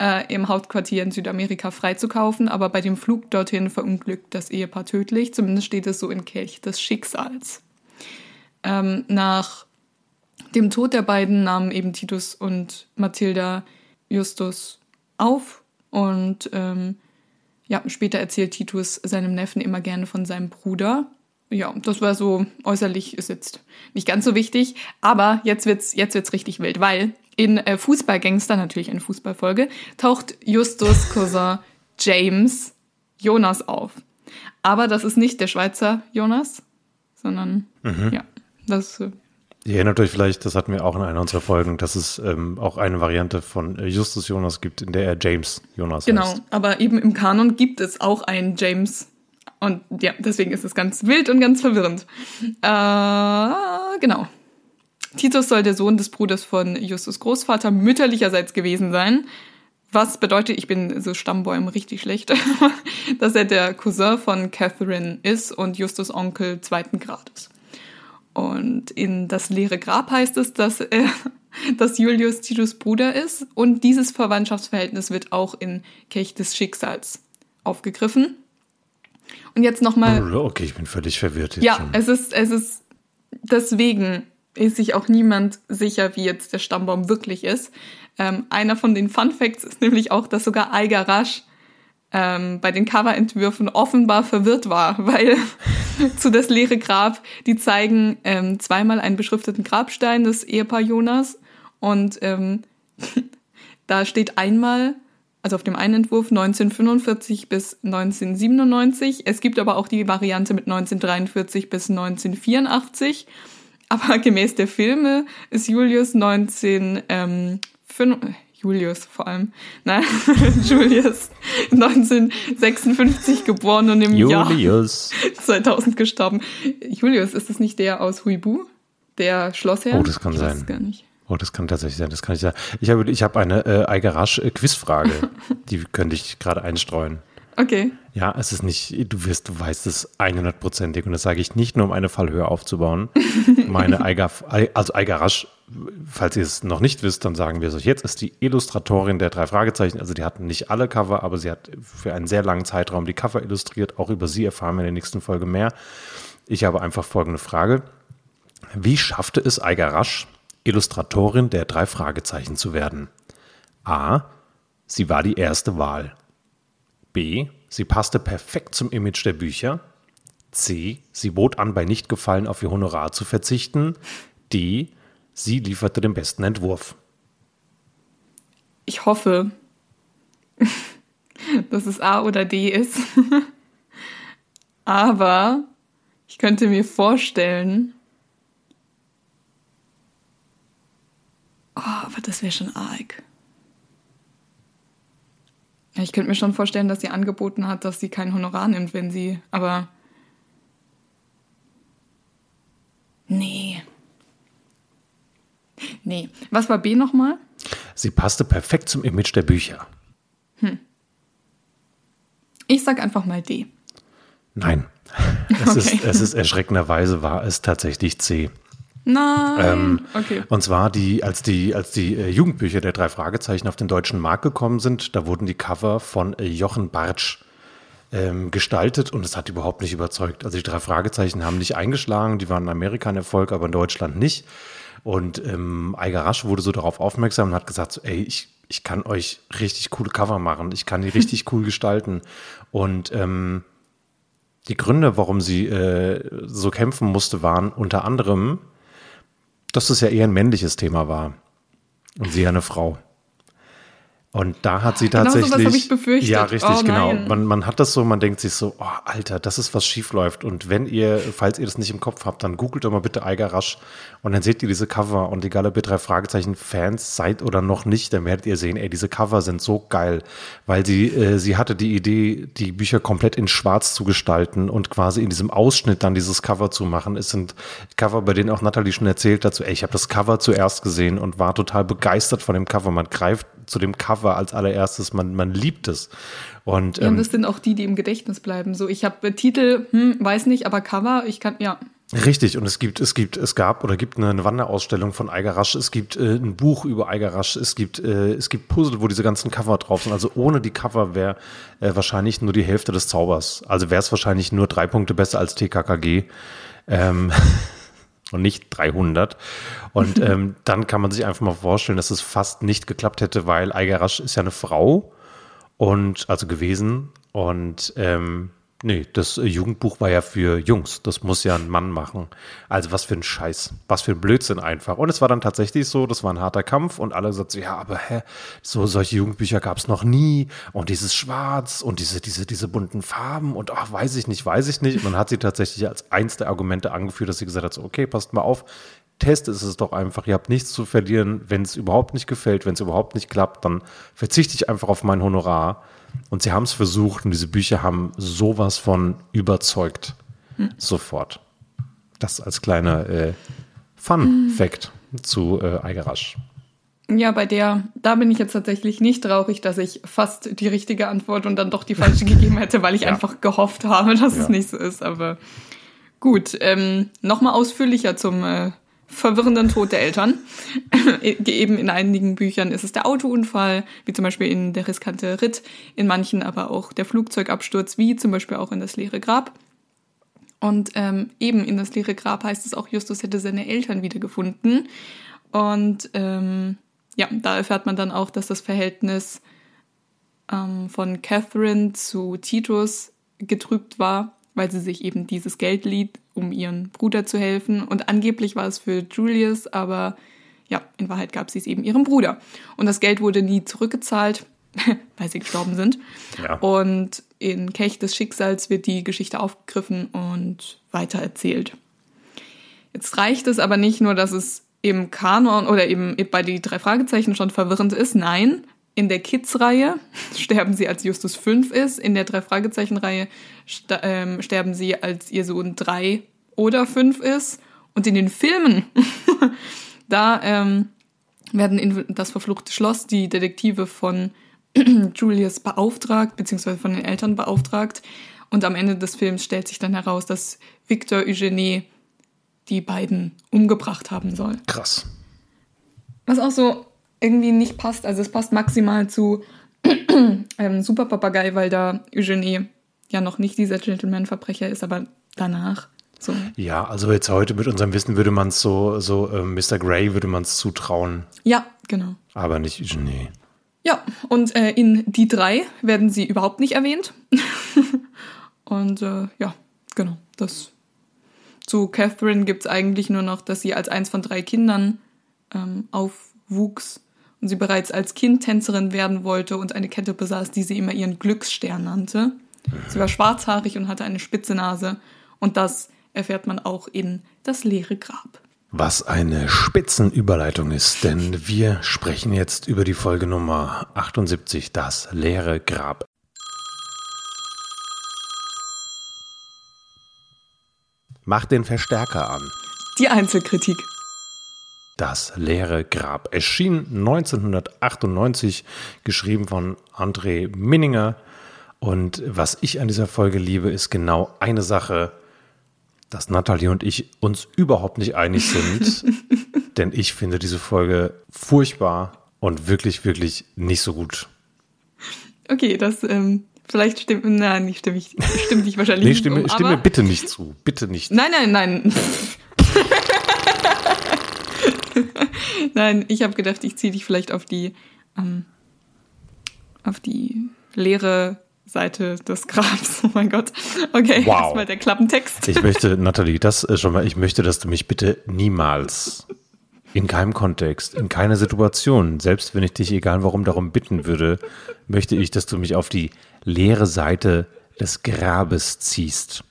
äh, im Hauptquartier in Südamerika freizukaufen, aber bei dem Flug dorthin verunglückt das Ehepaar tödlich. Zumindest steht es so in Kelch des Schicksals. Ähm, nach dem Tod der beiden nahmen eben Titus und Mathilda Justus auf und ähm, ja, später erzählt Titus seinem Neffen immer gerne von seinem Bruder. Ja, das war so äußerlich ist jetzt nicht ganz so wichtig, aber jetzt wird's jetzt wird's richtig wild, weil in äh, Fußballgangster natürlich eine Fußballfolge taucht Justus Cousin James Jonas auf. Aber das ist nicht der Schweizer Jonas, sondern ja, das äh, Ihr erinnert euch vielleicht, das hatten wir auch in einer unserer Folgen, dass es ähm, auch eine Variante von äh, Justus Jonas gibt, in der er James Jonas Genau, heißt. aber eben im Kanon gibt es auch einen James. Und ja, deswegen ist es ganz wild und ganz verwirrend. Äh, genau. Titus soll der Sohn des Bruders von Justus Großvater mütterlicherseits gewesen sein. Was bedeutet, ich bin so Stammbäumen richtig schlecht, dass er der Cousin von Catherine ist und Justus Onkel zweiten Grades. Und in das leere Grab heißt es, dass, er, dass Julius Titus Bruder ist. Und dieses Verwandtschaftsverhältnis wird auch in Kelch des Schicksals aufgegriffen. Und jetzt nochmal. Okay, ich bin völlig verwirrt jetzt Ja, schon. es ist, es ist, deswegen ist sich auch niemand sicher, wie jetzt der Stammbaum wirklich ist. Ähm, einer von den Fun Facts ist nämlich auch, dass sogar Eiger Rasch ähm, bei den Coverentwürfen offenbar verwirrt war, weil zu das leere Grab, die zeigen ähm, zweimal einen beschrifteten Grabstein des Ehepaar Jonas und ähm, da steht einmal, also auf dem einen Entwurf 1945 bis 1997. Es gibt aber auch die Variante mit 1943 bis 1984. Aber gemäß der Filme ist Julius 19, ähm, fün- Julius vor allem, nein, Julius 1956 geboren und im Jahr Julius. 2000 gestorben. Julius, ist das nicht der aus Huibu? Der Schlossherr? Oh, das kann ich weiß sein. es gar nicht. Oh, das kann tatsächlich sein, das kann ich sagen. Ich habe, ich habe eine äh, Eigerasch-Quizfrage, die könnte ich gerade einstreuen. Okay. Ja, es ist nicht, du wirst, du weißt es 100%ig und das sage ich nicht nur, um eine Fallhöhe aufzubauen. Meine Eiger, also Eigerasch, falls ihr es noch nicht wisst, dann sagen wir es euch jetzt, ist die Illustratorin der drei Fragezeichen. Also die hatten nicht alle Cover, aber sie hat für einen sehr langen Zeitraum die Cover illustriert. Auch über sie erfahren wir in der nächsten Folge mehr. Ich habe einfach folgende Frage. Wie schaffte es Eigerasch, Illustratorin der drei Fragezeichen zu werden? A. Sie war die erste Wahl. B. Sie passte perfekt zum Image der Bücher. C. Sie bot an, bei Nichtgefallen auf ihr Honorar zu verzichten. D. Sie lieferte den besten Entwurf. Ich hoffe, dass es A oder D ist. Aber ich könnte mir vorstellen. Oh, aber das wäre schon arg. Ich könnte mir schon vorstellen, dass sie angeboten hat, dass sie kein Honorar nimmt, wenn sie. Aber. Nee. Nee. Was war B nochmal? Sie passte perfekt zum Image der Bücher. Ich sag einfach mal D. Nein. Es, ist, Okay. es ist erschreckenderweise war es tatsächlich C. Nein. Ähm, okay. Und zwar die, als die, als die äh, Jugendbücher der drei Fragezeichen auf den deutschen Markt gekommen sind, da wurden die Cover von äh, Jochen Bartsch ähm, gestaltet und es hat überhaupt nicht überzeugt. Also die drei Fragezeichen haben nicht eingeschlagen, die waren in Amerika ein Erfolg, aber in Deutschland nicht. Und ähm, Eiger Rasch wurde so darauf aufmerksam und hat gesagt, so, ey, ich, ich kann euch richtig coole Cover machen, ich kann die richtig cool gestalten. Und ähm, die Gründe, warum sie äh, so kämpfen musste, waren unter anderem, dass es ja eher ein männliches Thema war. Und sie ja eine Frau. Und da hat sie Genau sowas tatsächlich. ich befürchtet. Ja, richtig, Oh, genau. Man, man hat das so, man denkt sich so, oh, Alter, das ist was schief läuft. Und wenn ihr, falls ihr das nicht im Kopf habt, dann googelt doch mal bitte Eiger Rasch und dann seht ihr diese Cover und egal ob ihr drei Fragezeichen Fans seid oder noch nicht, dann werdet ihr sehen, ey, diese Cover sind so geil, weil sie, äh, sie hatte die Idee, die Bücher komplett in schwarz zu gestalten und quasi in diesem Ausschnitt dann dieses Cover zu machen. Es sind Cover, bei denen auch Natalie schon erzählt so, ey, ich habe das Cover zuerst gesehen und war total begeistert von dem Cover. Man greift zu dem Cover als allererstes, man, man liebt es. Und Ja, und ähm, das sind auch die, die im Gedächtnis bleiben. So, ich habe Titel, hm, weiß nicht, aber Cover, ich kann, ja. Richtig, und es gibt, es gibt, es gab oder gibt eine Wanderausstellung von Eigerasch, es gibt äh, ein Buch über Eigerasch, es gibt, äh, es gibt Puzzle, wo diese ganzen Cover drauf sind. Also ohne die Cover wäre äh, wahrscheinlich nur die Hälfte des Zaubers. Also wäre es wahrscheinlich nur drei Punkte besser als TKKG. Ähm, und nicht 300. Und ähm, dann kann man sich einfach mal vorstellen, dass es fast nicht geklappt hätte, weil Eigerasch ist ja eine Frau und also gewesen und ähm, Nee, das äh, Jugendbuch war ja für Jungs. Das muss ja ein Mann machen. Also was für ein Scheiß. Was für ein Blödsinn einfach. Und es war dann tatsächlich so, das war ein harter Kampf und alle sagten ja, aber hä, so solche Jugendbücher gab es noch nie. Und dieses Schwarz und diese, diese, diese bunten Farben und ach, weiß ich nicht, weiß ich nicht. Und dann hat sie tatsächlich als eins der Argumente angeführt, dass sie gesagt hat, so, okay, passt mal auf, Test ist es doch einfach, ihr habt nichts zu verlieren. Wenn es überhaupt nicht gefällt, wenn es überhaupt nicht klappt, dann verzichte ich einfach auf mein Honorar. Und sie haben es versucht und diese Bücher haben sowas von überzeugt. Hm. Sofort. Das als kleiner äh, Fun-Fact hm. zu äh, Eigerasch. Ja, bei der, da bin ich jetzt tatsächlich nicht traurig, dass ich fast die richtige Antwort und dann doch die falsche gegeben hätte, weil ich ja. einfach gehofft habe, dass ja. es nicht so ist. Aber gut, ähm, nochmal ausführlicher zum äh, verwirrenden Tod der Eltern. Eben in einigen Büchern ist es der Autounfall, wie zum Beispiel in Der riskante Ritt, in manchen aber auch der Flugzeugabsturz, wie zum Beispiel auch in Das leere Grab. Und ähm, eben in Das leere Grab heißt es auch, Justus hätte seine Eltern wiedergefunden. Und ähm, ja, da erfährt man dann auch, dass das Verhältnis ähm, von Catherine zu Titus getrübt war weil sie sich eben dieses Geld lieh, um ihren Bruder zu helfen. Und angeblich war es für Julius, aber ja, in Wahrheit gab sie es eben ihrem Bruder. Und das Geld wurde nie zurückgezahlt, weil sie gestorben sind. Ja. Und in Kelch des Schicksals wird die Geschichte aufgegriffen und weitererzählt. Jetzt reicht es aber nicht nur, dass es im Kanon oder eben bei die drei Fragezeichen schon verwirrend ist. Nein, in der Kids-Reihe sterben sie, als Justus fünf ist. In der Drei-Fragezeichen-Reihe ähm, sterben sie, als ihr Sohn drei oder fünf ist. Und in den Filmen, da ähm, werden in das verfluchte Schloss die Detektive von Julius beauftragt, beziehungsweise von den Eltern beauftragt. Und am Ende des Films stellt sich dann heraus, dass Victor Eugenie die beiden umgebracht haben soll. Krass. Was auch so irgendwie nicht passt. Also es passt maximal zu ähm, Super Papagei, weil da Eugenie ja noch nicht dieser Gentleman-Verbrecher ist, aber danach. So. Ja, also jetzt heute mit unserem Wissen würde man es so, so äh, Mr. Grey würde man es zutrauen. Ja, genau. Aber nicht Eugenie. Ja, und äh, in die drei werden sie überhaupt nicht erwähnt. und äh, ja, genau, das. Zu Catherine gibt es eigentlich nur noch, dass sie als eins von drei Kindern ähm, aufwuchs und sie bereits als Kind Tänzerin werden wollte und eine Kette besaß, die sie immer ihren Glücksstern nannte. Sie war schwarzhaarig und hatte eine spitze Nase und das erfährt man auch in Das leere Grab. Was eine Spitzenüberleitung ist, denn wir sprechen jetzt über die Folge Nummer 78, Das leere Grab. Mach den Verstärker an. Die Einzelkritik. Das leere Grab erschien 1998, geschrieben von André Minninger. Und was ich an dieser Folge liebe, ist genau eine Sache, dass Nathalie und ich uns überhaupt nicht einig sind. denn ich finde diese Folge furchtbar und wirklich, wirklich nicht so gut. Okay, das ähm, vielleicht stimmt, nein, nicht stimme ich, stimmt dich wahrscheinlich nee, stimme, nicht. Um, stimme bitte nicht zu, bitte nicht. Nein, nein, nein. Nein, ich habe gedacht, ich ziehe dich vielleicht auf die, ähm, auf die leere Seite des Grabs. Oh mein Gott. Okay, wow. erstmal der Klappentext. Ich möchte, Nathalie, das äh, schon mal, ich möchte, dass du mich bitte niemals in keinem Kontext, in keiner Situation, selbst wenn ich dich egal warum darum bitten würde, möchte ich, dass du mich auf die leere Seite des Grabes ziehst.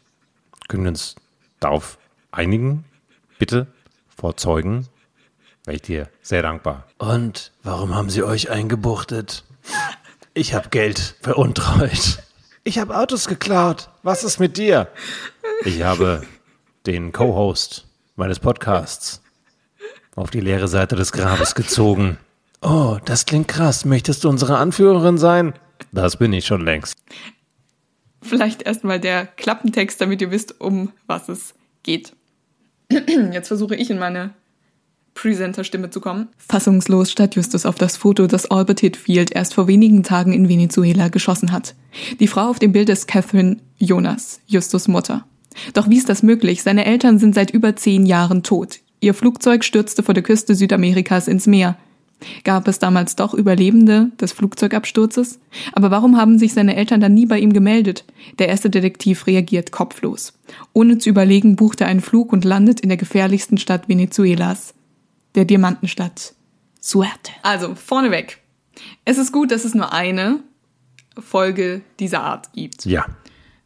Können wir uns darauf einigen? Bitte? Vor Wäre ich dir sehr dankbar. Und warum haben sie euch eingebuchtet? Ich habe Geld veruntreut. Ich habe Autos geklaut. Was ist mit dir? Ich habe den Co-Host meines Podcasts auf die leere Seite des Grabes gezogen. Oh, das klingt krass. Möchtest du unsere Anführerin sein? Das bin ich schon längst. Vielleicht erstmal der Klappentext, damit ihr wisst, um was es geht. Jetzt versuche ich in meine Presenter-Stimme zu kommen. Fassungslos starrt Justus auf das Foto, das Albert Hitfield erst vor wenigen Tagen in Venezuela geschossen hat. Die Frau auf dem Bild ist Catherine Jonas, Justus Mutter. Doch wie ist das möglich? Seine Eltern sind seit über zehn Jahren tot. Ihr Flugzeug stürzte vor der Küste Südamerikas ins Meer. Gab es damals doch Überlebende des Flugzeugabsturzes? Aber warum haben sich seine Eltern dann nie bei ihm gemeldet? Der erste Detektiv reagiert kopflos. Ohne zu überlegen, bucht er einen Flug und landet in der gefährlichsten Stadt Venezuelas der Diamantenstadt Suerte. Also, vorneweg. Es ist gut, dass es nur eine Folge dieser Art gibt. Ja.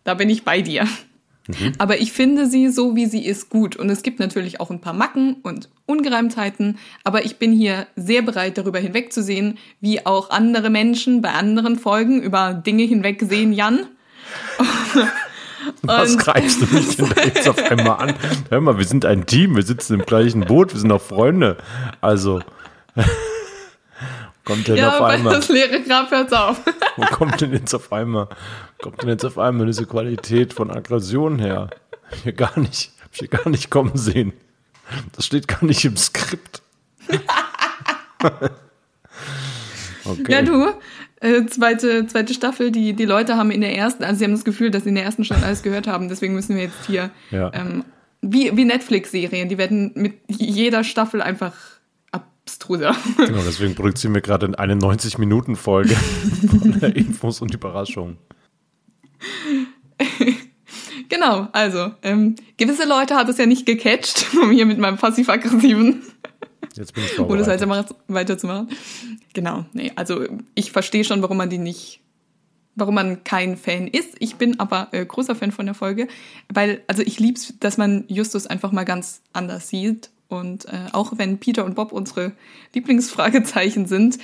Da bin ich bei dir. Mhm. Aber ich finde sie so, wie sie ist, gut. Und es gibt natürlich auch ein paar Macken und Ungereimtheiten. Aber ich bin hier sehr bereit, darüber hinwegzusehen, wie auch andere Menschen bei anderen Folgen über Dinge hinwegsehen, Jan. Was greifst du mich denn da jetzt auf einmal an? Hör mal, wir sind ein Team, wir sitzen im gleichen Boot, wir sind auch Freunde. Also. kommt denn ja, auf einmal? das leere Grab hört auf. Wo kommt denn jetzt auf einmal, kommt denn jetzt auf einmal diese Qualität von Aggression her? Hier gar nicht, hab ich hier gar nicht kommen sehen. Das steht gar nicht im Skript. okay. Ja, du, äh, zweite, zweite Staffel, die, die Leute haben in der ersten, also sie haben das Gefühl, dass sie in der ersten schon alles gehört haben, deswegen müssen wir jetzt hier, ja. ähm, wie, wie Netflix-Serien, die werden mit jeder Staffel einfach abstruser. Genau, deswegen produzieren wir gerade eine 90-Minuten-Folge von Infos und Überraschungen. genau, also, ähm, gewisse Leute hat es ja nicht gecatcht, um hier mit meinem passiv-aggressiven Jetzt bin ich Ohne es halt weiterzumachen. Genau, nee, also ich verstehe schon, warum man die nicht, warum man kein Fan ist. Ich bin aber äh, großer Fan von der Folge, weil, also ich lieb's, dass man Justus einfach mal ganz anders sieht. Und äh, auch wenn Peter und Bob unsere Lieblingsfragezeichen sind,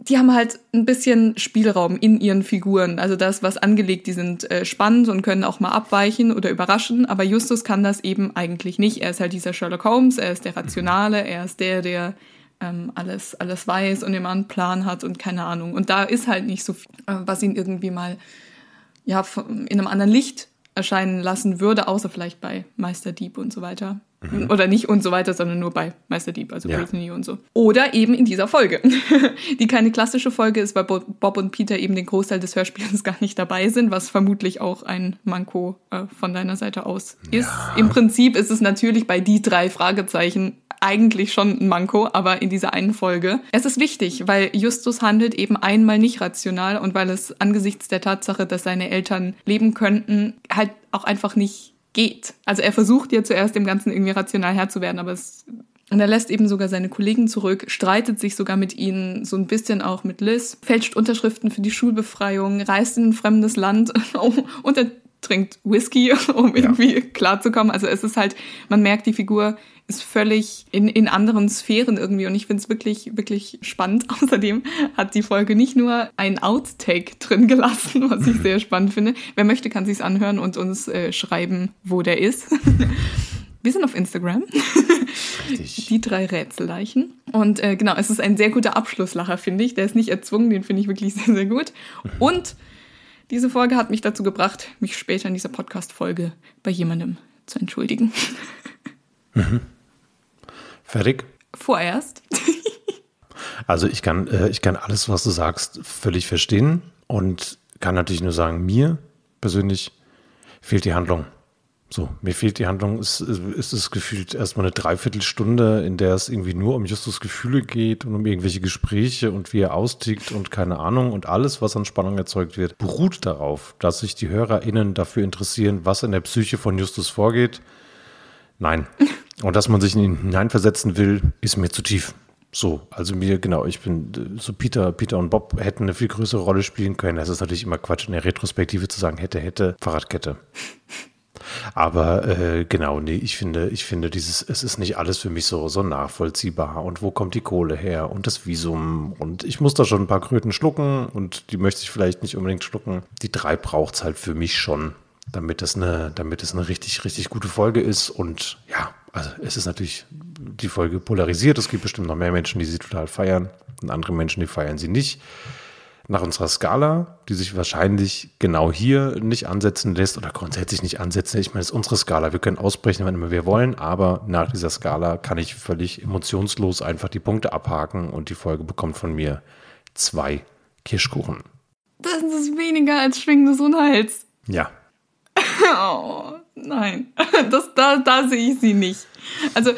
die haben halt ein bisschen Spielraum in ihren Figuren. Also das, was angelegt, die sind äh, spannend und können auch mal abweichen oder überraschen. Aber Justus kann das eben eigentlich nicht. Er ist halt dieser Sherlock Holmes, er ist der Rationale, er ist der, der ähm, alles, alles weiß und immer einen Plan hat und keine Ahnung. Und da ist halt nicht so viel, äh, was ihn irgendwie mal ja, in einem anderen Licht erscheinen lassen würde, außer vielleicht bei Meister Dieb und so weiter. Mhm. Oder nicht und so weiter, sondern nur bei Meister Dieb, also ja. Brittany und so. Oder eben in dieser Folge, die keine klassische Folge ist, weil Bob und Peter eben den Großteil des Hörspiels gar nicht dabei sind, was vermutlich auch ein Manko äh, von deiner Seite aus ist. Ja. Im Prinzip ist es natürlich bei die drei Fragezeichen eigentlich schon ein Manko, aber in dieser einen Folge. Es ist wichtig, weil Justus handelt eben einmal nicht rational und weil es angesichts der Tatsache, dass seine Eltern leben könnten, halt auch einfach nicht geht. Also er versucht ja zuerst dem Ganzen irgendwie rational Herr zu werden, aber es und er lässt eben sogar seine Kollegen zurück, streitet sich sogar mit ihnen, so ein bisschen auch mit Liz, fälscht Unterschriften für die Schulbefreiung, reist in ein fremdes Land und er trinkt Whisky, um irgendwie ja. klarzukommen. Also es ist halt, man merkt, die Figur ist völlig in, in anderen Sphären irgendwie und ich finde es wirklich, wirklich spannend. Außerdem hat die Folge nicht nur ein Outtake drin gelassen, was ich sehr spannend finde. Wer möchte, kann sich's anhören und uns äh, schreiben, wo der ist. Wir sind auf Instagram. Die drei Rätselleichen. Und äh, genau, es ist ein sehr guter Abschlusslacher, finde ich. Der ist nicht erzwungen, den finde ich wirklich sehr, sehr gut. Und diese Folge hat mich dazu gebracht, mich später in dieser Podcast-Folge bei jemandem zu entschuldigen. Mhm. Fertig? Vorerst. also ich kann, äh, ich kann alles, was du sagst, völlig verstehen und kann natürlich nur sagen, mir persönlich fehlt die Handlung. So, mir fehlt die Handlung. Es, es ist gefühlt erstmal eine Dreiviertelstunde, in der es irgendwie nur um Justus Gefühle geht und um irgendwelche Gespräche und wie er austickt und keine Ahnung. Und alles, was an Spannung erzeugt wird, beruht darauf, dass sich die HörerInnen dafür interessieren, was in der Psyche von Justus vorgeht. Nein. Und dass man sich in ihn hineinversetzen will, ist mir zu tief. So, also mir, genau, ich bin, so Peter, Peter und Bob hätten eine viel größere Rolle spielen können. Das ist natürlich immer Quatsch in der Retrospektive zu sagen, hätte, hätte, Fahrradkette. Aber äh, genau, nee, ich finde, ich finde dieses, es ist nicht alles für mich so, so nachvollziehbar. Und wo kommt die Kohle her und das Visum? Und ich muss da schon ein paar Kröten schlucken und die möchte ich vielleicht nicht unbedingt schlucken. Die drei braucht es halt für mich schon, damit es eine, damit es eine richtig, richtig gute Folge ist. Und ja, also es ist natürlich die Folge polarisiert. Es gibt bestimmt noch mehr Menschen, die sie total feiern und andere Menschen, die feiern sie nicht. Nach unserer Skala, die sich wahrscheinlich genau hier nicht ansetzen lässt oder grundsätzlich nicht ansetzen. Ich meine, es ist unsere Skala. Wir können ausbrechen, wenn immer wir wollen, aber nach dieser Skala kann ich völlig emotionslos einfach die Punkte abhaken und die Folge bekommt von mir zwei Kirschkuchen. Das ist weniger als schwingendes Unheils. Ja. Oh, nein. Das, da, da sehe ich sie nicht. Also,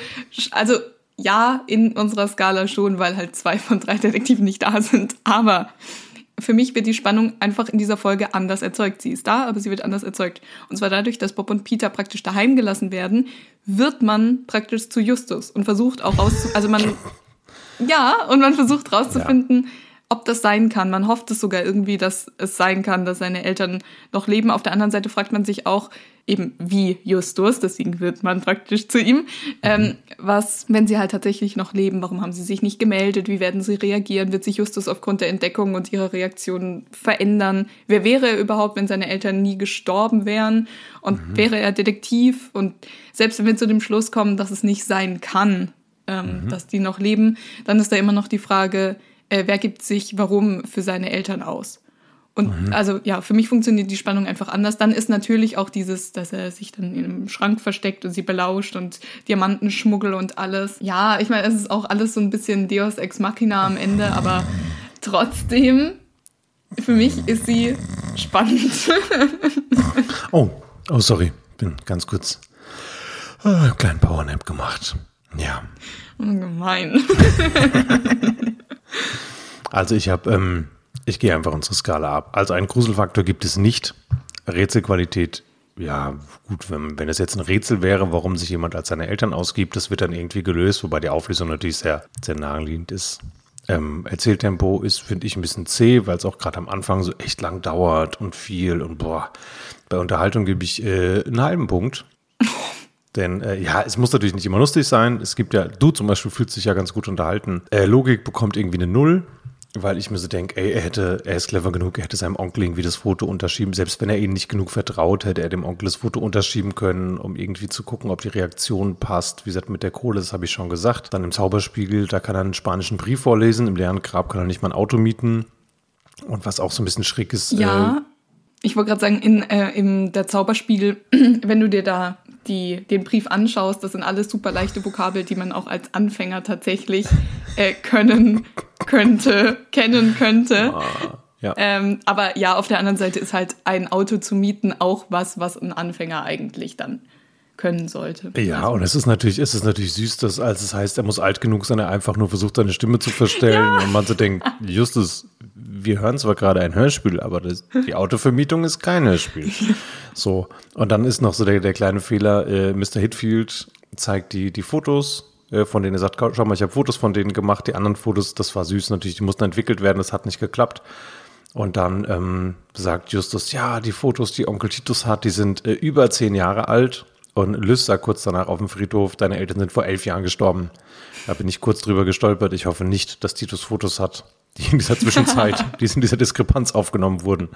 also ja, in unserer Skala schon, weil halt zwei von drei Detektiven nicht da sind. Aber für mich wird die Spannung einfach in dieser Folge anders erzeugt. Sie ist da, aber sie wird anders erzeugt. Und zwar dadurch, dass Bob und Peter praktisch daheim gelassen werden, wird man praktisch zu Justus und versucht auch rauszu, also man, ja, und man versucht rauszufinden, ja ob das sein kann. Man hofft es sogar irgendwie, dass es sein kann, dass seine Eltern noch leben. Auf der anderen Seite fragt man sich auch, eben wie Justus, deswegen wird man praktisch zu ihm, ähm, was, wenn sie halt tatsächlich noch leben, warum haben sie sich nicht gemeldet, wie werden sie reagieren, wird sich Justus aufgrund der Entdeckung und ihrer Reaktion verändern, wer wäre er überhaupt, wenn seine Eltern nie gestorben wären und mhm. wäre er Detektiv und selbst wenn wir zu dem Schluss kommen, dass es nicht sein kann, ähm, mhm. dass die noch leben, dann ist da immer noch die Frage, äh, wer gibt sich warum für seine Eltern aus. Und mhm. also ja, für mich funktioniert die Spannung einfach anders. Dann ist natürlich auch dieses, dass er sich dann in einem Schrank versteckt und sie belauscht und Diamantenschmuggel und alles. Ja, ich meine, es ist auch alles so ein bisschen Deus Ex Machina am Ende, aber trotzdem, für mich ist sie spannend. oh, oh, sorry, bin ganz kurz äh, einen kleinen Powernap gemacht. Ja. Gemein. also ich habe, ähm, ich gehe einfach unsere Skala ab. Also einen Gruselfaktor gibt es nicht. Rätselqualität, ja gut, wenn, wenn es jetzt ein Rätsel wäre, warum sich jemand als seine Eltern ausgibt, das wird dann irgendwie gelöst, wobei die Auflösung natürlich sehr, sehr naheliegend ist. Ähm, Erzähltempo ist, finde ich, ein bisschen zäh, weil es auch gerade am Anfang so echt lang dauert und viel und boah. Bei Unterhaltung gebe ich äh, einen halben Punkt. Denn äh, ja, es muss natürlich nicht immer lustig sein. Es gibt ja, du zum Beispiel fühlst dich ja ganz gut unterhalten. Äh, Logik bekommt irgendwie eine Null, weil ich mir so denke, ey, er hätte, er ist clever genug, er hätte seinem Onkel irgendwie das Foto unterschieben. Selbst wenn er ihnen nicht genug vertraut, hätte er dem Onkel das Foto unterschieben können, um irgendwie zu gucken, ob die Reaktion passt. Wie gesagt, mit der Kohle, das habe ich schon gesagt. Dann im Zauberspiegel, da kann er einen spanischen Brief vorlesen. Im leeren Grab kann er nicht mal ein Auto mieten. Und was auch so ein bisschen schräg ist. Ja. Äh, ich wollte gerade sagen, in, äh, in der Zauberspiegel, wenn du dir da die, den Brief anschaust, das sind alles super leichte Vokabel, die man auch als Anfänger tatsächlich äh, können könnte, kennen könnte. Ah, ja. Ähm, aber ja, auf der anderen Seite ist halt ein Auto zu mieten auch was, was ein Anfänger eigentlich dann können sollte. Ja, also. und es ist natürlich, es ist natürlich süß, dass als es heißt, er muss alt genug sein, er einfach nur versucht, seine Stimme zu verstellen ja. und man so denkt, Justus, wir hören zwar gerade ein Hörspiel, aber das, die Autovermietung ist kein Hörspiel. So, und dann ist noch so der, der kleine Fehler, äh, Mr. Hitfield zeigt die, die Fotos, äh, von denen er sagt, schau mal, ich habe Fotos von denen gemacht, die anderen Fotos, das war süß natürlich, die mussten entwickelt werden, das hat nicht geklappt. Und dann ähm, sagt Justus, ja, die Fotos, die Onkel Titus hat, die sind äh, über zehn Jahre alt. Und Lys sagt kurz danach auf dem Friedhof, deine Eltern sind vor elf Jahren gestorben. Da bin ich kurz drüber gestolpert. Ich hoffe nicht, dass Titus Fotos hat, die in dieser Zwischenzeit, die in dieser Diskrepanz aufgenommen wurden.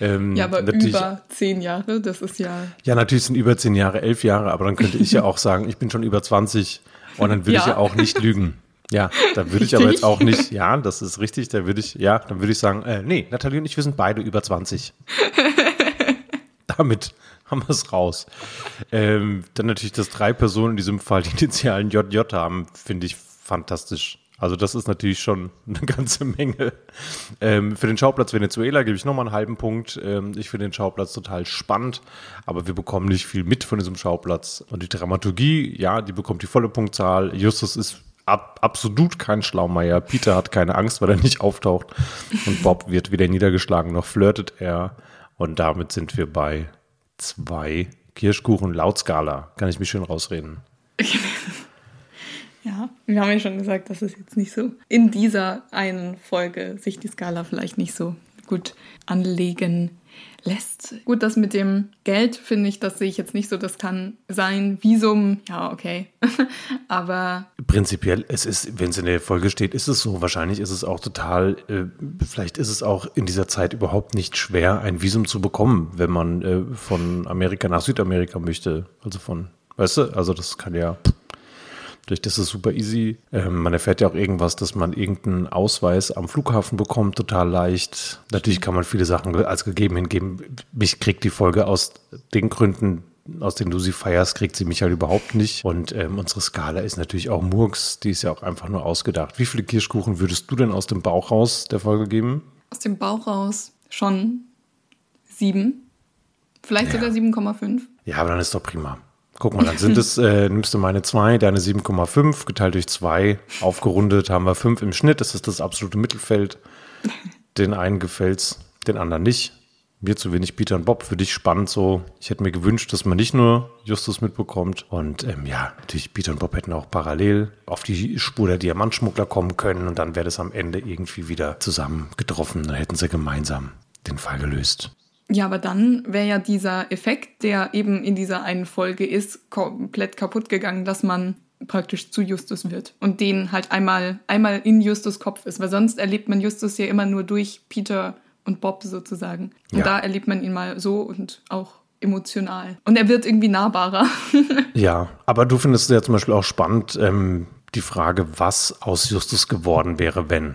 Ähm, ja, aber über zehn Jahre, das ist ja. Ja, natürlich sind über zehn Jahre, elf Jahre, aber dann könnte ich ja auch sagen, ich bin schon über 20 und dann würde ja. ich ja auch nicht lügen. Ja, da würde ich aber jetzt auch nicht, ja, das ist richtig, da würde ich, ja, dann würde ich sagen, äh, nee, Nathalie und ich, wir sind beide über 20. Damit haben wir es raus. Ähm, dann natürlich, dass drei Personen in diesem Fall die Initialen JJ haben, finde ich fantastisch. Also das ist natürlich schon eine ganze Menge. Ähm, für den Schauplatz Venezuela gebe ich nochmal einen halben Punkt. Ähm, ich finde den Schauplatz total spannend, aber wir bekommen nicht viel mit von diesem Schauplatz. Und die Dramaturgie, ja, die bekommt die volle Punktzahl. Justus ist ab, absolut kein Schlaumeier. Peter hat keine Angst, weil er nicht auftaucht. Und Bob wird weder niedergeschlagen noch flirtet er. Und damit sind wir bei zwei Kirschkuchen laut Skala. Kann ich mich schön rausreden. Ja, wir haben ja schon gesagt, dass es jetzt nicht so in dieser einen Folge sich die Skala vielleicht nicht so gut anlegen lässt. Gut, das mit dem Geld finde ich, das sehe ich jetzt nicht so. Das kann sein Visum, ja, okay. Aber. Prinzipiell, es ist, wenn es in der Folge steht, ist es so. Wahrscheinlich ist es auch total, äh, vielleicht ist es auch in dieser Zeit überhaupt nicht schwer, ein Visum zu bekommen, wenn man äh, von Amerika nach Südamerika möchte. Also von, weißt du, also das kann ja. Durch das ist super easy. Ähm, man erfährt ja auch irgendwas, dass man irgendeinen Ausweis am Flughafen bekommt, total leicht. Natürlich kann man viele Sachen als gegeben hingeben. Mich kriegt die Folge aus den Gründen, aus denen du sie feierst, kriegt sie mich halt überhaupt nicht. Und ähm, unsere Skala ist natürlich auch Murks, die ist ja auch einfach nur ausgedacht. Wie viele Kirschkuchen würdest du denn aus dem Bauch raus der Folge geben? Aus dem Bauch raus schon sieben. Vielleicht Ja. sogar 7,5. Ja, aber dann ist doch prima. Guck mal, dann sind es, äh, nimmst du meine 2, deine 7,5, geteilt durch 2, aufgerundet haben wir 5 im Schnitt. Das ist das absolute Mittelfeld. Den einen gefällt's, den anderen nicht. Mir zu wenig Peter und Bob, für dich spannend so. Ich hätte mir gewünscht, dass man nicht nur Justus mitbekommt. Und ähm, ja, natürlich Peter und Bob hätten auch parallel auf die Spur der Diamantschmuggler kommen können. Und dann wäre das am Ende irgendwie wieder zusammengetroffen. Dann hätten sie gemeinsam den Fall gelöst. Ja, aber dann wäre ja dieser Effekt, der eben in dieser einen Folge ist, komplett kaputt gegangen, dass man praktisch zu Justus wird und den halt einmal, einmal in Justus Kopf ist, weil sonst erlebt man Justus ja immer nur durch Peter und Bob sozusagen. Und Ja. da erlebt man ihn mal so und auch emotional. Und er wird irgendwie nahbarer. Ja, aber du findest es ja zum Beispiel auch spannend, ähm, die Frage, was aus Justus geworden wäre, wenn.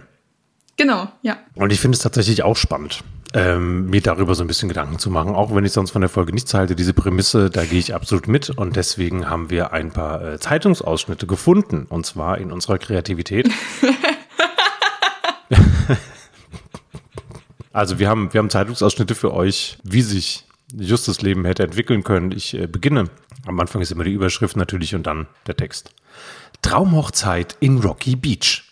genau, ja. Und ich finde es tatsächlich auch spannend, ähm, mir darüber so ein bisschen Gedanken zu machen, auch wenn ich sonst von der Folge nichts halte. Diese Prämisse, da gehe ich absolut mit und deswegen haben wir ein paar äh, Zeitungsausschnitte gefunden und zwar in unserer Kreativität. also wir haben, wir haben Zeitungsausschnitte für euch, wie sich Justus Leben hätte entwickeln können. Ich äh, beginne. Am Anfang ist immer die Überschrift natürlich und dann der Text. Traumhochzeit in Rocky Beach.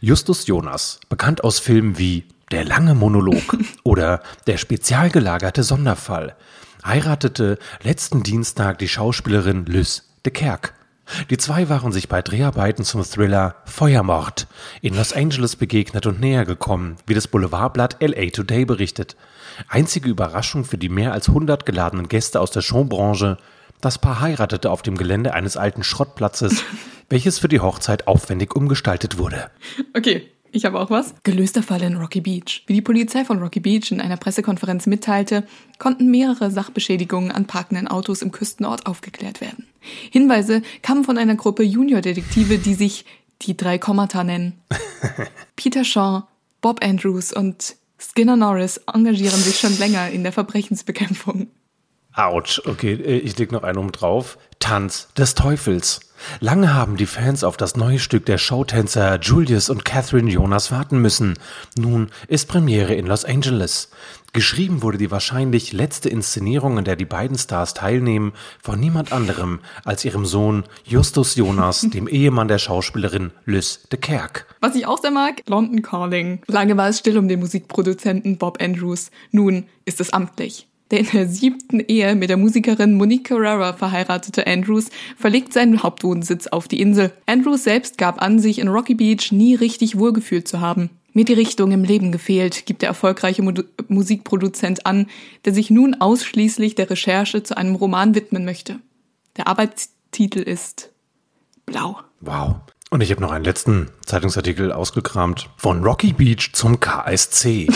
Justus Jonas, bekannt aus Filmen wie Der lange Monolog oder Der spezial gelagerte Sonderfall, heiratete letzten Dienstag die Schauspielerin Lys de Kerk. Die zwei waren sich bei Dreharbeiten zum Thriller Feuermord in Los Angeles begegnet und näher gekommen, wie das Boulevardblatt LA Today berichtet. Einzige Überraschung für die mehr als 100 geladenen Gäste aus der Showbranche, das Paar heiratete auf dem Gelände eines alten Schrottplatzes, welches für die Hochzeit aufwendig umgestaltet wurde. Okay, ich habe auch was. Gelöster Fall in Rocky Beach. Wie die Polizei von Rocky Beach in einer Pressekonferenz mitteilte, konnten mehrere Sachbeschädigungen an parkenden Autos im Küstenort aufgeklärt werden. Hinweise kamen von einer Gruppe Junior-Detektive, die sich die drei Kommata nennen. Peter Shaw, Bob Andrews und Skinner Norris engagieren sich schon länger in der Verbrechensbekämpfung. Autsch, okay, äh, ich leg noch einen um drauf. Tanz des Teufels. Lange haben die Fans auf das neue Stück der Showtänzer Julius und Catherine Jonas warten müssen. Nun ist Premiere in Los Angeles. Geschrieben wurde die wahrscheinlich letzte Inszenierung, in der die beiden Stars teilnehmen, von niemand anderem als ihrem Sohn Justus Jonas, dem Ehemann der Schauspielerin Lys de Kerk. Was ich auch sehr mag, London Calling. Lange war es still um den Musikproduzenten Bob Andrews. Nun ist es amtlich. Der in der siebten Ehe mit der Musikerin Monique Carrera verheiratete Andrews verlegt seinen Hauptwohnsitz auf die Insel. Andrews selbst gab an, sich in Rocky Beach nie richtig wohlgefühlt zu haben. Mir die Richtung im Leben gefehlt, gibt der erfolgreiche Mu Musikproduzent an, der sich nun ausschließlich der Recherche zu einem Roman widmen möchte. Der Arbeitstitel ist Blau. Wow. Und ich habe noch einen letzten Zeitungsartikel ausgekramt. Von Rocky Beach zum KSC.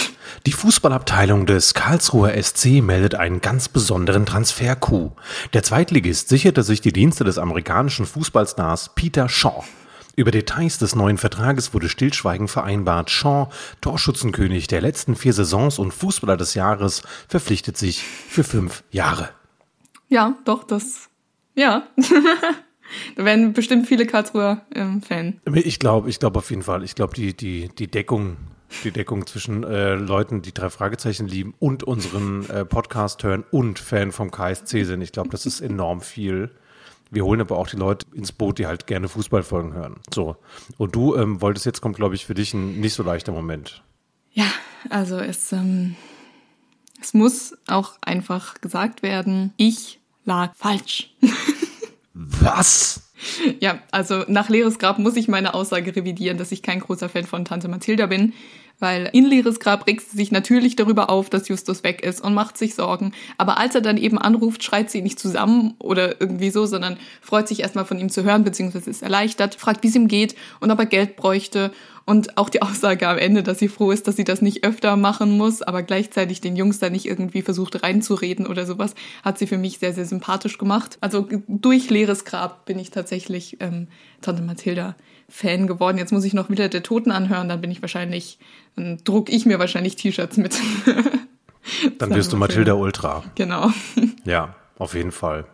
Die Fußballabteilung des Karlsruher SC meldet einen ganz besonderen Transfer-Coup. Der Zweitligist sicherte sich die Dienste des amerikanischen Fußballstars Peter Shaw. Über Details des neuen Vertrages wurde stillschweigend vereinbart. Shaw, Torschützenkönig der letzten vier Saisons und Fußballer des Jahres, verpflichtet sich für fünf Jahre. Ja, doch, das. Ja. da werden bestimmt viele Karlsruher ähm, Fan. Ich glaube, ich glaube auf jeden Fall. Ich glaube, die, die, die Deckung, die Deckung zwischen äh, Leuten, die drei Fragezeichen lieben und unseren äh, Podcast hören und Fan vom KSC sind, ich glaube, das ist enorm viel. Wir holen aber auch die Leute ins Boot, die halt gerne Fußballfolgen hören. So. Und du ähm, wolltest jetzt kommt, glaube ich, für dich ein nicht so leichter Moment. Ja, also es, ähm, es muss auch einfach gesagt werden, ich lag falsch. Was? ja, also nach Leeres Grab muss ich meine Aussage revidieren, dass ich kein großer Fan von Tante Mathilda bin, weil in Leeres Grab regt sie sich natürlich darüber auf, dass Justus weg ist und macht sich Sorgen. Aber als er dann eben anruft, schreit sie nicht zusammen oder irgendwie so, sondern freut sich erstmal von ihm zu hören, beziehungsweise ist erleichtert, fragt, wie es ihm geht und ob er Geld bräuchte Und auch die Aussage am Ende, dass sie froh ist, dass sie das nicht öfter machen muss, aber gleichzeitig den Jungs da nicht irgendwie versucht reinzureden oder sowas, hat sie für mich sehr, sehr sympathisch gemacht. Also durch leeres Grab bin ich tatsächlich ähm, Tante Mathilda Fan geworden. Jetzt muss ich noch wieder der Toten anhören, dann bin ich wahrscheinlich, dann druck ich mir wahrscheinlich T-Shirts mit. Dann wirst du Mathilda Ultra. Genau. Ja, auf jeden Fall.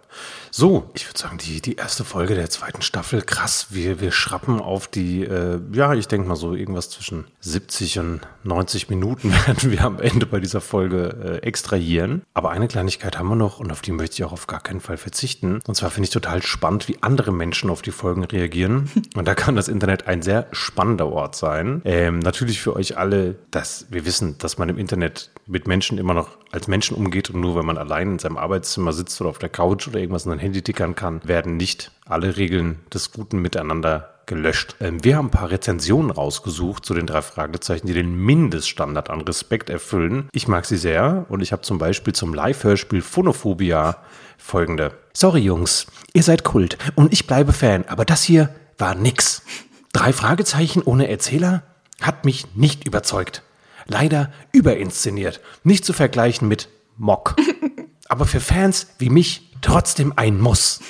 So, ich würde sagen, die, die erste Folge der zweiten Staffel, krass, wir, wir schrappen auf die, äh, ja, ich denke mal so irgendwas zwischen 70 und 90 Minuten werden wir am Ende bei dieser Folge äh, extrahieren. Aber eine Kleinigkeit haben wir noch und auf die möchte ich auch auf gar keinen Fall verzichten. Und zwar finde ich total spannend, wie andere Menschen auf die Folgen reagieren. Und da kann das Internet ein sehr spannender Ort sein. Ähm, natürlich für euch alle, dass wir wissen, dass man im Internet mit Menschen immer noch als Menschen umgeht und nur wenn man allein in seinem Arbeitszimmer sitzt oder auf der Couch oder irgendwas in sein Handy tickern kann, werden nicht alle Regeln des guten Miteinander gelöscht. Ähm, wir haben ein paar Rezensionen rausgesucht zu den drei Fragezeichen, die den Mindeststandard an Respekt erfüllen. Ich mag sie sehr und ich habe zum Beispiel zum Live-Hörspiel Phonophobia folgende. Sorry Jungs, ihr seid Kult und ich bleibe Fan, aber das hier war nix. Drei Fragezeichen ohne Erzähler hat mich nicht überzeugt. Leider überinszeniert, nicht zu vergleichen mit Mock. Aber für Fans wie mich trotzdem ein Muss.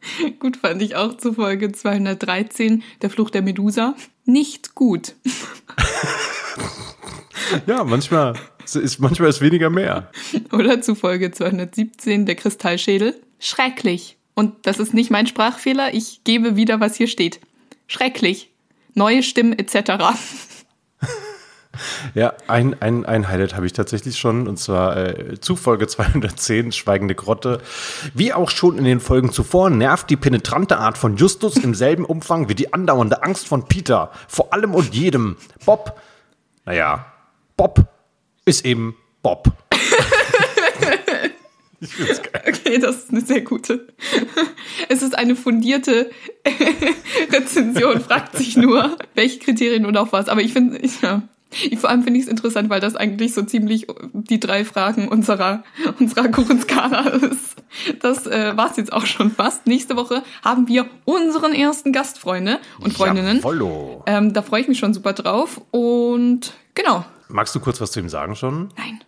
Gut fand ich auch zu Folge 213, der Fluch der Medusa. Nicht gut. ja, manchmal ist, manchmal ist weniger mehr. Oder zu Folge 217, der Kristallschädel. Schrecklich. Und das ist nicht mein Sprachfehler, ich gebe wieder, was hier steht. Schrecklich. Neue Stimmen etc. Ja, ein, ein, ein Highlight habe ich tatsächlich schon, und zwar äh, zu Folge 210, Schweigende Grotte. Wie auch schon in den Folgen zuvor, nervt die penetrante Art von Justus im selben Umfang wie die andauernde Angst von Peter. Vor allem und jedem. Bob, naja, Bob ist eben Bob. Ich find's geil. Okay, das ist eine sehr gute. Es ist eine fundierte Rezension, fragt sich nur, welche Kriterien und auf was. Aber ich finde, ja, vor allem finde ich es interessant, weil das eigentlich so ziemlich die drei Fragen unserer, unserer Kuchenskala ist. Das äh, war es jetzt auch schon fast. Nächste Woche haben wir unseren ersten Gastfreunde und Freundinnen. Ähm, da freue ich mich schon super drauf. Und genau. Magst du kurz was zu ihm sagen schon? Nein.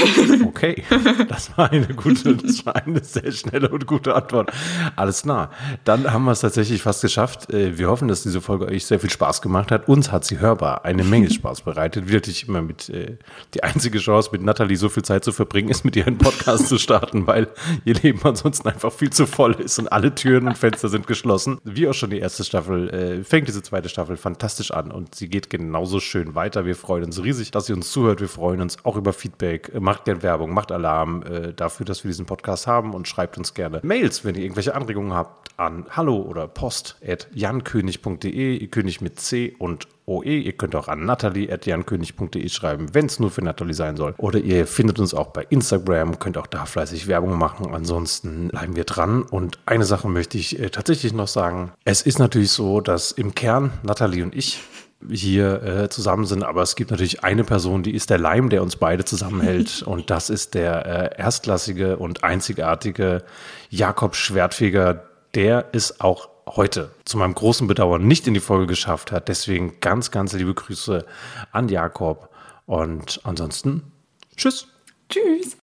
okay, das war eine gute, das war eine sehr schnelle und gute Antwort. Alles klar. Dann haben wir es tatsächlich fast geschafft. Äh, wir hoffen, dass diese Folge euch sehr viel Spaß gemacht hat. Uns hat sie hörbar eine Menge Spaß bereitet. Wie natürlich immer mit äh, die einzige Chance, mit Nathalie so viel Zeit zu verbringen, ist mit ihr einen Podcast zu starten, weil ihr Leben ansonsten einfach viel zu voll ist und alle Türen und Fenster sind geschlossen. Wie auch schon die erste Staffel, äh, fängt diese zweite Staffel fantastisch an und sie geht genauso schön weiter. Wir freuen uns riesig, dass ihr uns zuhört. Wir freuen uns auch über Feedback Feedback, äh, macht gerne Werbung, macht Alarm äh, dafür, dass wir diesen Podcast haben und schreibt uns gerne Mails, wenn ihr irgendwelche Anregungen habt, an hallo oder post at jankönig.de, König mit C und OE. Ihr könnt auch an natalie.jankönig.de schreiben, wenn es nur für Natalie sein soll. Oder ihr findet uns auch bei Instagram, könnt auch da fleißig Werbung machen. Ansonsten bleiben wir dran. Und eine Sache möchte ich äh, tatsächlich noch sagen. Es ist natürlich so, dass im Kern Natalie und ich hier äh, zusammen sind. Aber es gibt natürlich eine Person, die ist der Leim, der uns beide zusammenhält. und das ist der äh, erstklassige und einzigartige Jakob Schwertfeger. Der ist auch heute zu meinem großen Bedauern nicht in die Folge geschafft hat. Deswegen ganz, ganz liebe Grüße an Jakob. Und ansonsten, tschüss. Tschüss.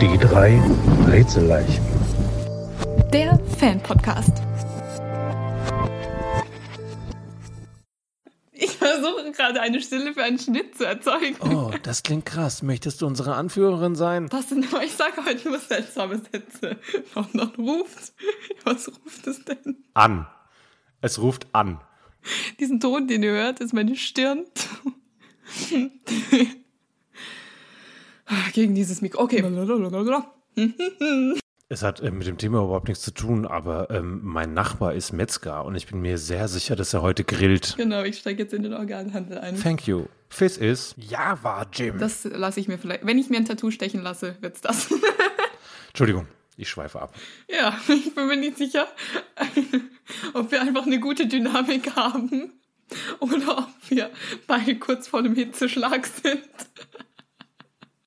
Die drei Rätselleichen der Fan-Podcast. Ich versuche gerade eine Stille für einen Schnitt zu erzeugen. Oh, das klingt krass. Möchtest du unsere Anführerin sein? Was denn? Ich sage heute nur seltsame Sätze. Und dann ruft. Was ruft es denn? An. Es ruft an. Diesen Ton, den ihr hört, ist meine Stirn. Gegen dieses Mikro. Okay. Es hat äh, mit dem Thema überhaupt nichts zu tun, aber ähm, mein Nachbar ist Metzger und ich bin mir sehr sicher, dass er heute grillt. Genau, ich steige jetzt in den Organhandel ein. Thank you. Fizz ist Java Jim. Das lasse ich mir vielleicht. Wenn ich mir ein Tattoo stechen lasse, wird's das. Entschuldigung, ich schweife ab. Ja, ich bin mir nicht sicher, ob wir einfach eine gute Dynamik haben oder ob wir beide kurz vor dem Hitzeschlag sind.